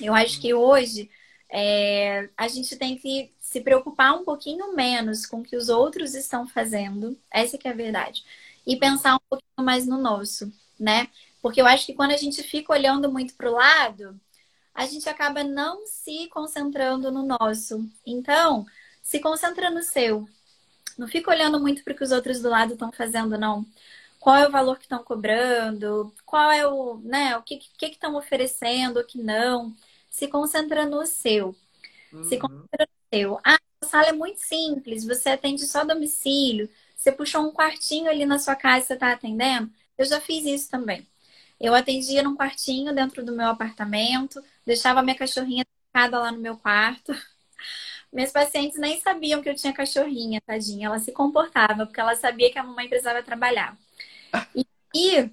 Eu acho que hoje é, a gente tem que se preocupar um pouquinho menos com o que os outros estão fazendo. Essa que é a verdade. E pensar um pouquinho mais no nosso, né? Porque eu acho que quando a gente fica olhando muito para o lado, a gente acaba não se concentrando no nosso. Então, se concentra no seu. Não fica olhando muito para o que os outros do lado estão fazendo, não. Qual é o valor que estão cobrando? Qual é o, né, o que que estão oferecendo, o que não? Se concentra no seu. Uhum. Se concentra no seu. Ah, a sala é muito simples, você atende só domicílio, você puxou um quartinho ali na sua casa, você está atendendo. Eu já fiz isso também. Eu atendia num quartinho dentro do meu apartamento, deixava minha cachorrinha trancada lá no meu quarto. Minhas pacientes nem sabiam que eu tinha cachorrinha, tadinha. Ela se comportava, porque ela sabia que a mamãe precisava trabalhar. E, e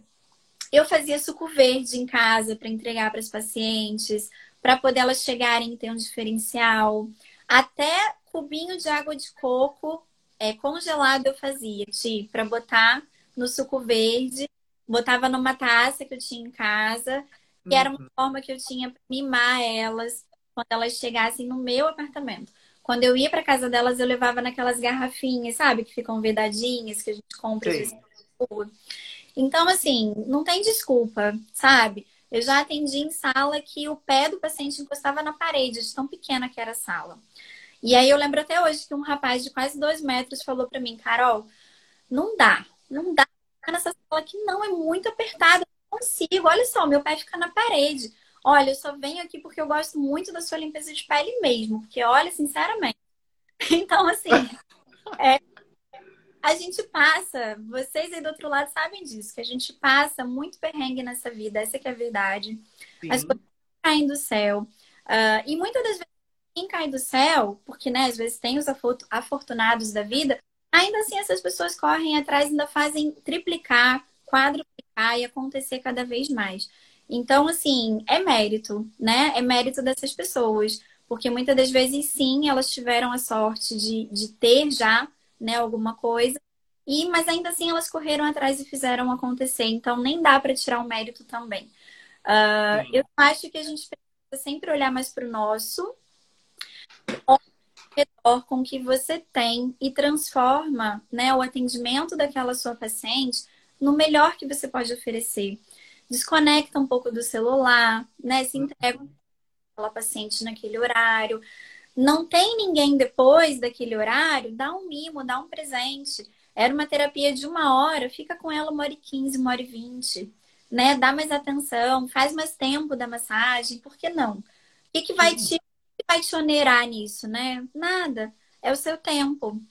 eu fazia suco verde em casa para entregar para as pacientes, para poder elas chegarem e ter um diferencial. Até cubinho de água de coco é, congelado eu fazia, Ti, para botar no suco verde botava numa taça que eu tinha em casa, que uhum. era uma uhum. forma que eu tinha para mimar elas quando elas chegassem no meu apartamento. Quando eu ia para casa delas, eu levava naquelas garrafinhas, sabe, que ficam vedadinhas, que a gente compra Então, assim, não tem desculpa, sabe? Eu já atendi em sala que o pé do paciente encostava na parede, de tão pequena que era a sala. E aí eu lembro até hoje que um rapaz de quase dois metros falou para mim, Carol, não dá, não dá nessa sala que não é muito apertada, não consigo. Olha só, meu pé fica na parede. Olha, eu só venho aqui porque eu gosto muito da sua limpeza de pele mesmo. Porque, olha, sinceramente. Então, assim, é, a gente passa, vocês aí do outro lado sabem disso, que a gente passa muito perrengue nessa vida, essa que é a verdade. Sim. As coisas caem do céu. Uh, e muitas das vezes quem cai do céu, porque né, às vezes tem os afortunados da vida, Ainda assim, essas pessoas correm atrás, ainda fazem triplicar, quadruplicar e acontecer cada vez mais. Então, assim, é mérito, né? É mérito dessas pessoas. Porque muitas das vezes, sim, elas tiveram a sorte de, de ter já né, alguma coisa, e mas ainda assim elas correram atrás e fizeram acontecer. Então, nem dá para tirar o mérito também. Uh, eu acho que a gente precisa sempre olhar mais para o nosso redor com que você tem e transforma né, o atendimento daquela sua paciente no melhor que você pode oferecer. Desconecta um pouco do celular, né? Se entrega aquela paciente naquele horário. Não tem ninguém depois daquele horário, dá um mimo, dá um presente. Era uma terapia de uma hora, fica com ela uma hora e quinze, uma hora e vinte. Né? Dá mais atenção, faz mais tempo da massagem, por que não? O que, que vai te vai te onerar nisso, né? Nada. É o seu tempo.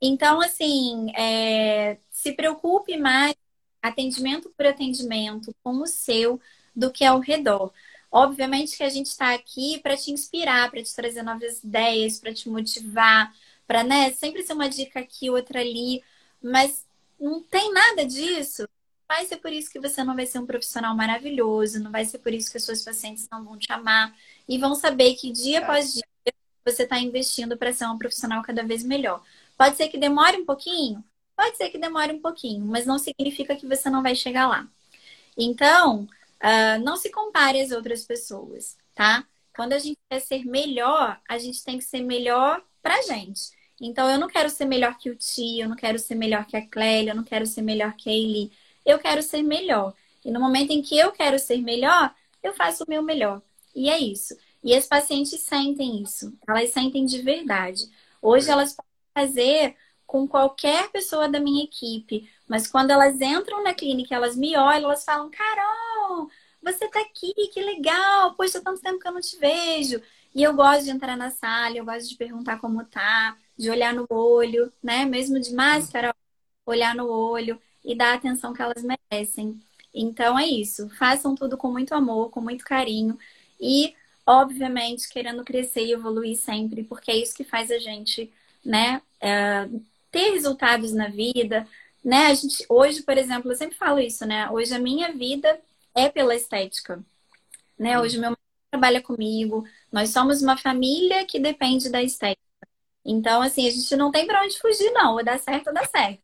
Então, assim, é, se preocupe mais atendimento por atendimento com o seu do que ao redor. Obviamente que a gente está aqui para te inspirar, para te trazer novas ideias, para te motivar, para né, sempre ser uma dica aqui, outra ali, mas não tem nada disso. Vai ser por isso que você não vai ser um profissional maravilhoso, não vai ser por isso que as suas pacientes não vão te amar e vão saber que dia após dia você está investindo para ser um profissional cada vez melhor. Pode ser que demore um pouquinho? Pode ser que demore um pouquinho, mas não significa que você não vai chegar lá. Então, uh, não se compare às outras pessoas, tá? Quando a gente quer ser melhor, a gente tem que ser melhor pra gente. Então, eu não quero ser melhor que o tio, eu não quero ser melhor que a Clélia, eu não quero ser melhor que a Eli. Eu quero ser melhor. E no momento em que eu quero ser melhor, eu faço o meu melhor. E é isso. E as pacientes sentem isso. Elas sentem de verdade. Hoje elas podem fazer com qualquer pessoa da minha equipe, mas quando elas entram na clínica, elas me olham, elas falam: Carol, você tá aqui, que legal, poxa, tanto tempo que eu não te vejo. E eu gosto de entrar na sala, eu gosto de perguntar como tá, de olhar no olho, né? Mesmo de máscara, olhar no olho e dar a atenção que elas merecem. Então é isso. Façam tudo com muito amor, com muito carinho e, obviamente, querendo crescer e evoluir sempre, porque é isso que faz a gente, né, é, ter resultados na vida, né? A gente, hoje, por exemplo, eu sempre falo isso, né? Hoje a minha vida é pela estética. né? Hoje meu marido trabalha comigo, nós somos uma família que depende da estética. Então, assim, a gente não tem para onde fugir, não. Ou dá certo ou dá certo.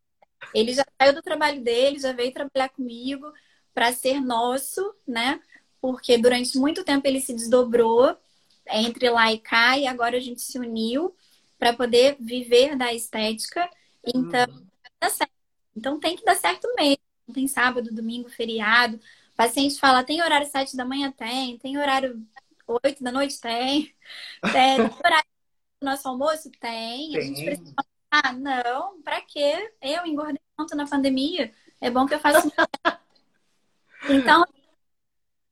Ele já saiu do trabalho dele, já veio trabalhar comigo para ser nosso, né? Porque durante muito tempo ele se desdobrou entre lá e cá e agora a gente se uniu para poder viver da estética. Então, uhum. certo. Então tem que dar certo mesmo. Tem sábado, domingo, feriado. O paciente fala, tem horário sete da manhã? Tem. Tem horário oito da noite? Tem. Tem, tem horário do nosso almoço? Tem. tem. A gente precisa ah, não, pra quê? Eu engordei tanto na pandemia. É bom que eu faça. então,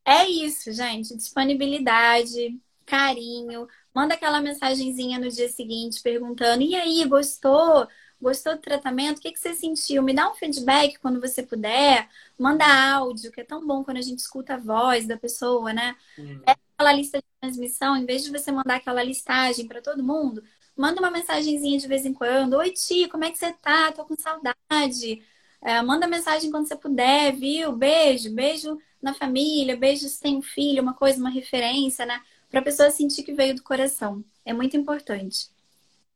é isso, gente. Disponibilidade, carinho. Manda aquela mensagenzinha no dia seguinte perguntando: e aí, gostou? Gostou do tratamento? O que, que você sentiu? Me dá um feedback quando você puder. Manda áudio, que é tão bom quando a gente escuta a voz da pessoa, né? Hum. É aquela lista de transmissão, em vez de você mandar aquela listagem para todo mundo, manda uma mensagenzinha de vez em quando. Oi, tia, como é que você tá? Tô com saudade. É, manda mensagem quando você puder, viu? Beijo, beijo na família, beijo se tem um filho, uma coisa, uma referência, né? Pra pessoa sentir que veio do coração. É muito importante.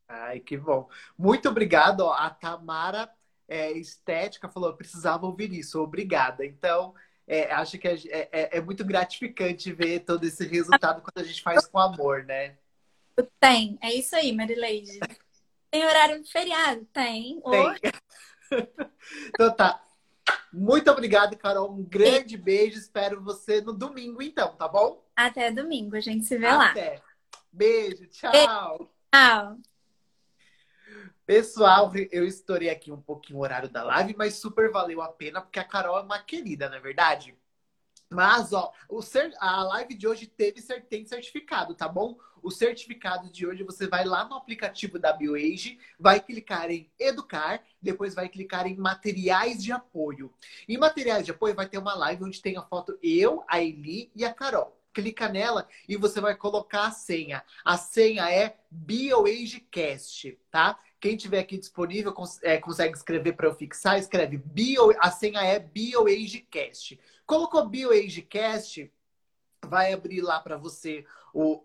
Ai, que bom. Muito obrigado. Ó, a Tamara é, Estética falou, precisava ouvir isso. Obrigada. Então, é, acho que é, é, é, muito gratificante ver todo esse resultado quando a gente faz com amor, né? Tem, é isso aí, Marileide. Tem horário de feriado? Tem. Tem. então tá. Muito obrigado, Carol. Um grande beijo. Espero você no domingo, então, tá bom? Até domingo, a gente se vê Até. lá. Até. Beijo, tchau. Tchau. Pessoal, eu estourei aqui um pouquinho o horário da live, mas super valeu a pena, porque a Carol é uma querida, não é verdade? Mas, ó, o cer a live de hoje teve tem certificado, tá bom? O certificado de hoje você vai lá no aplicativo da BioAge, vai clicar em Educar, depois vai clicar em Materiais de Apoio. Em Materiais de Apoio vai ter uma live onde tem a foto eu, a Eli e a Carol. Clica nela e você vai colocar a senha. A senha é BioAgeCast, tá? Quem tiver aqui disponível é, consegue escrever para eu fixar, escreve Bio, a senha é BioAgeCast. Colocou BioAgeCast, vai abrir lá para você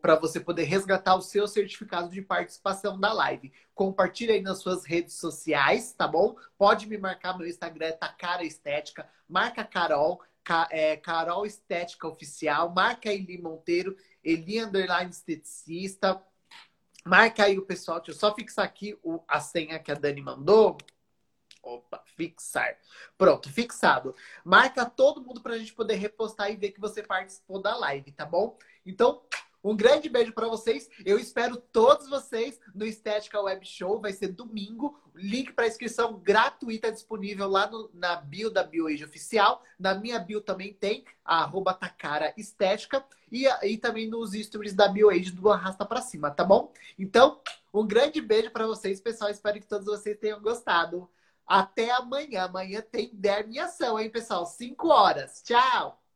para você poder resgatar o seu certificado de participação da live. Compartilhe aí nas suas redes sociais, tá bom? Pode me marcar, meu Instagram é Tacara Estética, marca Carol, é, Carol Estética Oficial, marca Eli Monteiro, Eli Underline Esteticista, marca aí o pessoal, deixa eu só fixar aqui o, a senha que a Dani mandou. Opa, fixar. Pronto, fixado. Marca todo mundo para a gente poder repostar e ver que você participou da live, tá bom? Então, um grande beijo para vocês. Eu espero todos vocês no Estética Web Show. Vai ser domingo. Link para inscrição gratuita disponível lá no, na bio da BioAge Oficial. Na minha bio também tem, arroba Takara Estética. E, e também nos stories da BioAge do Arrasta para Cima, tá bom? Então, um grande beijo para vocês, pessoal. Espero que todos vocês tenham gostado. Até amanhã. Amanhã tem Derme Ação, hein, pessoal? 5 horas. Tchau!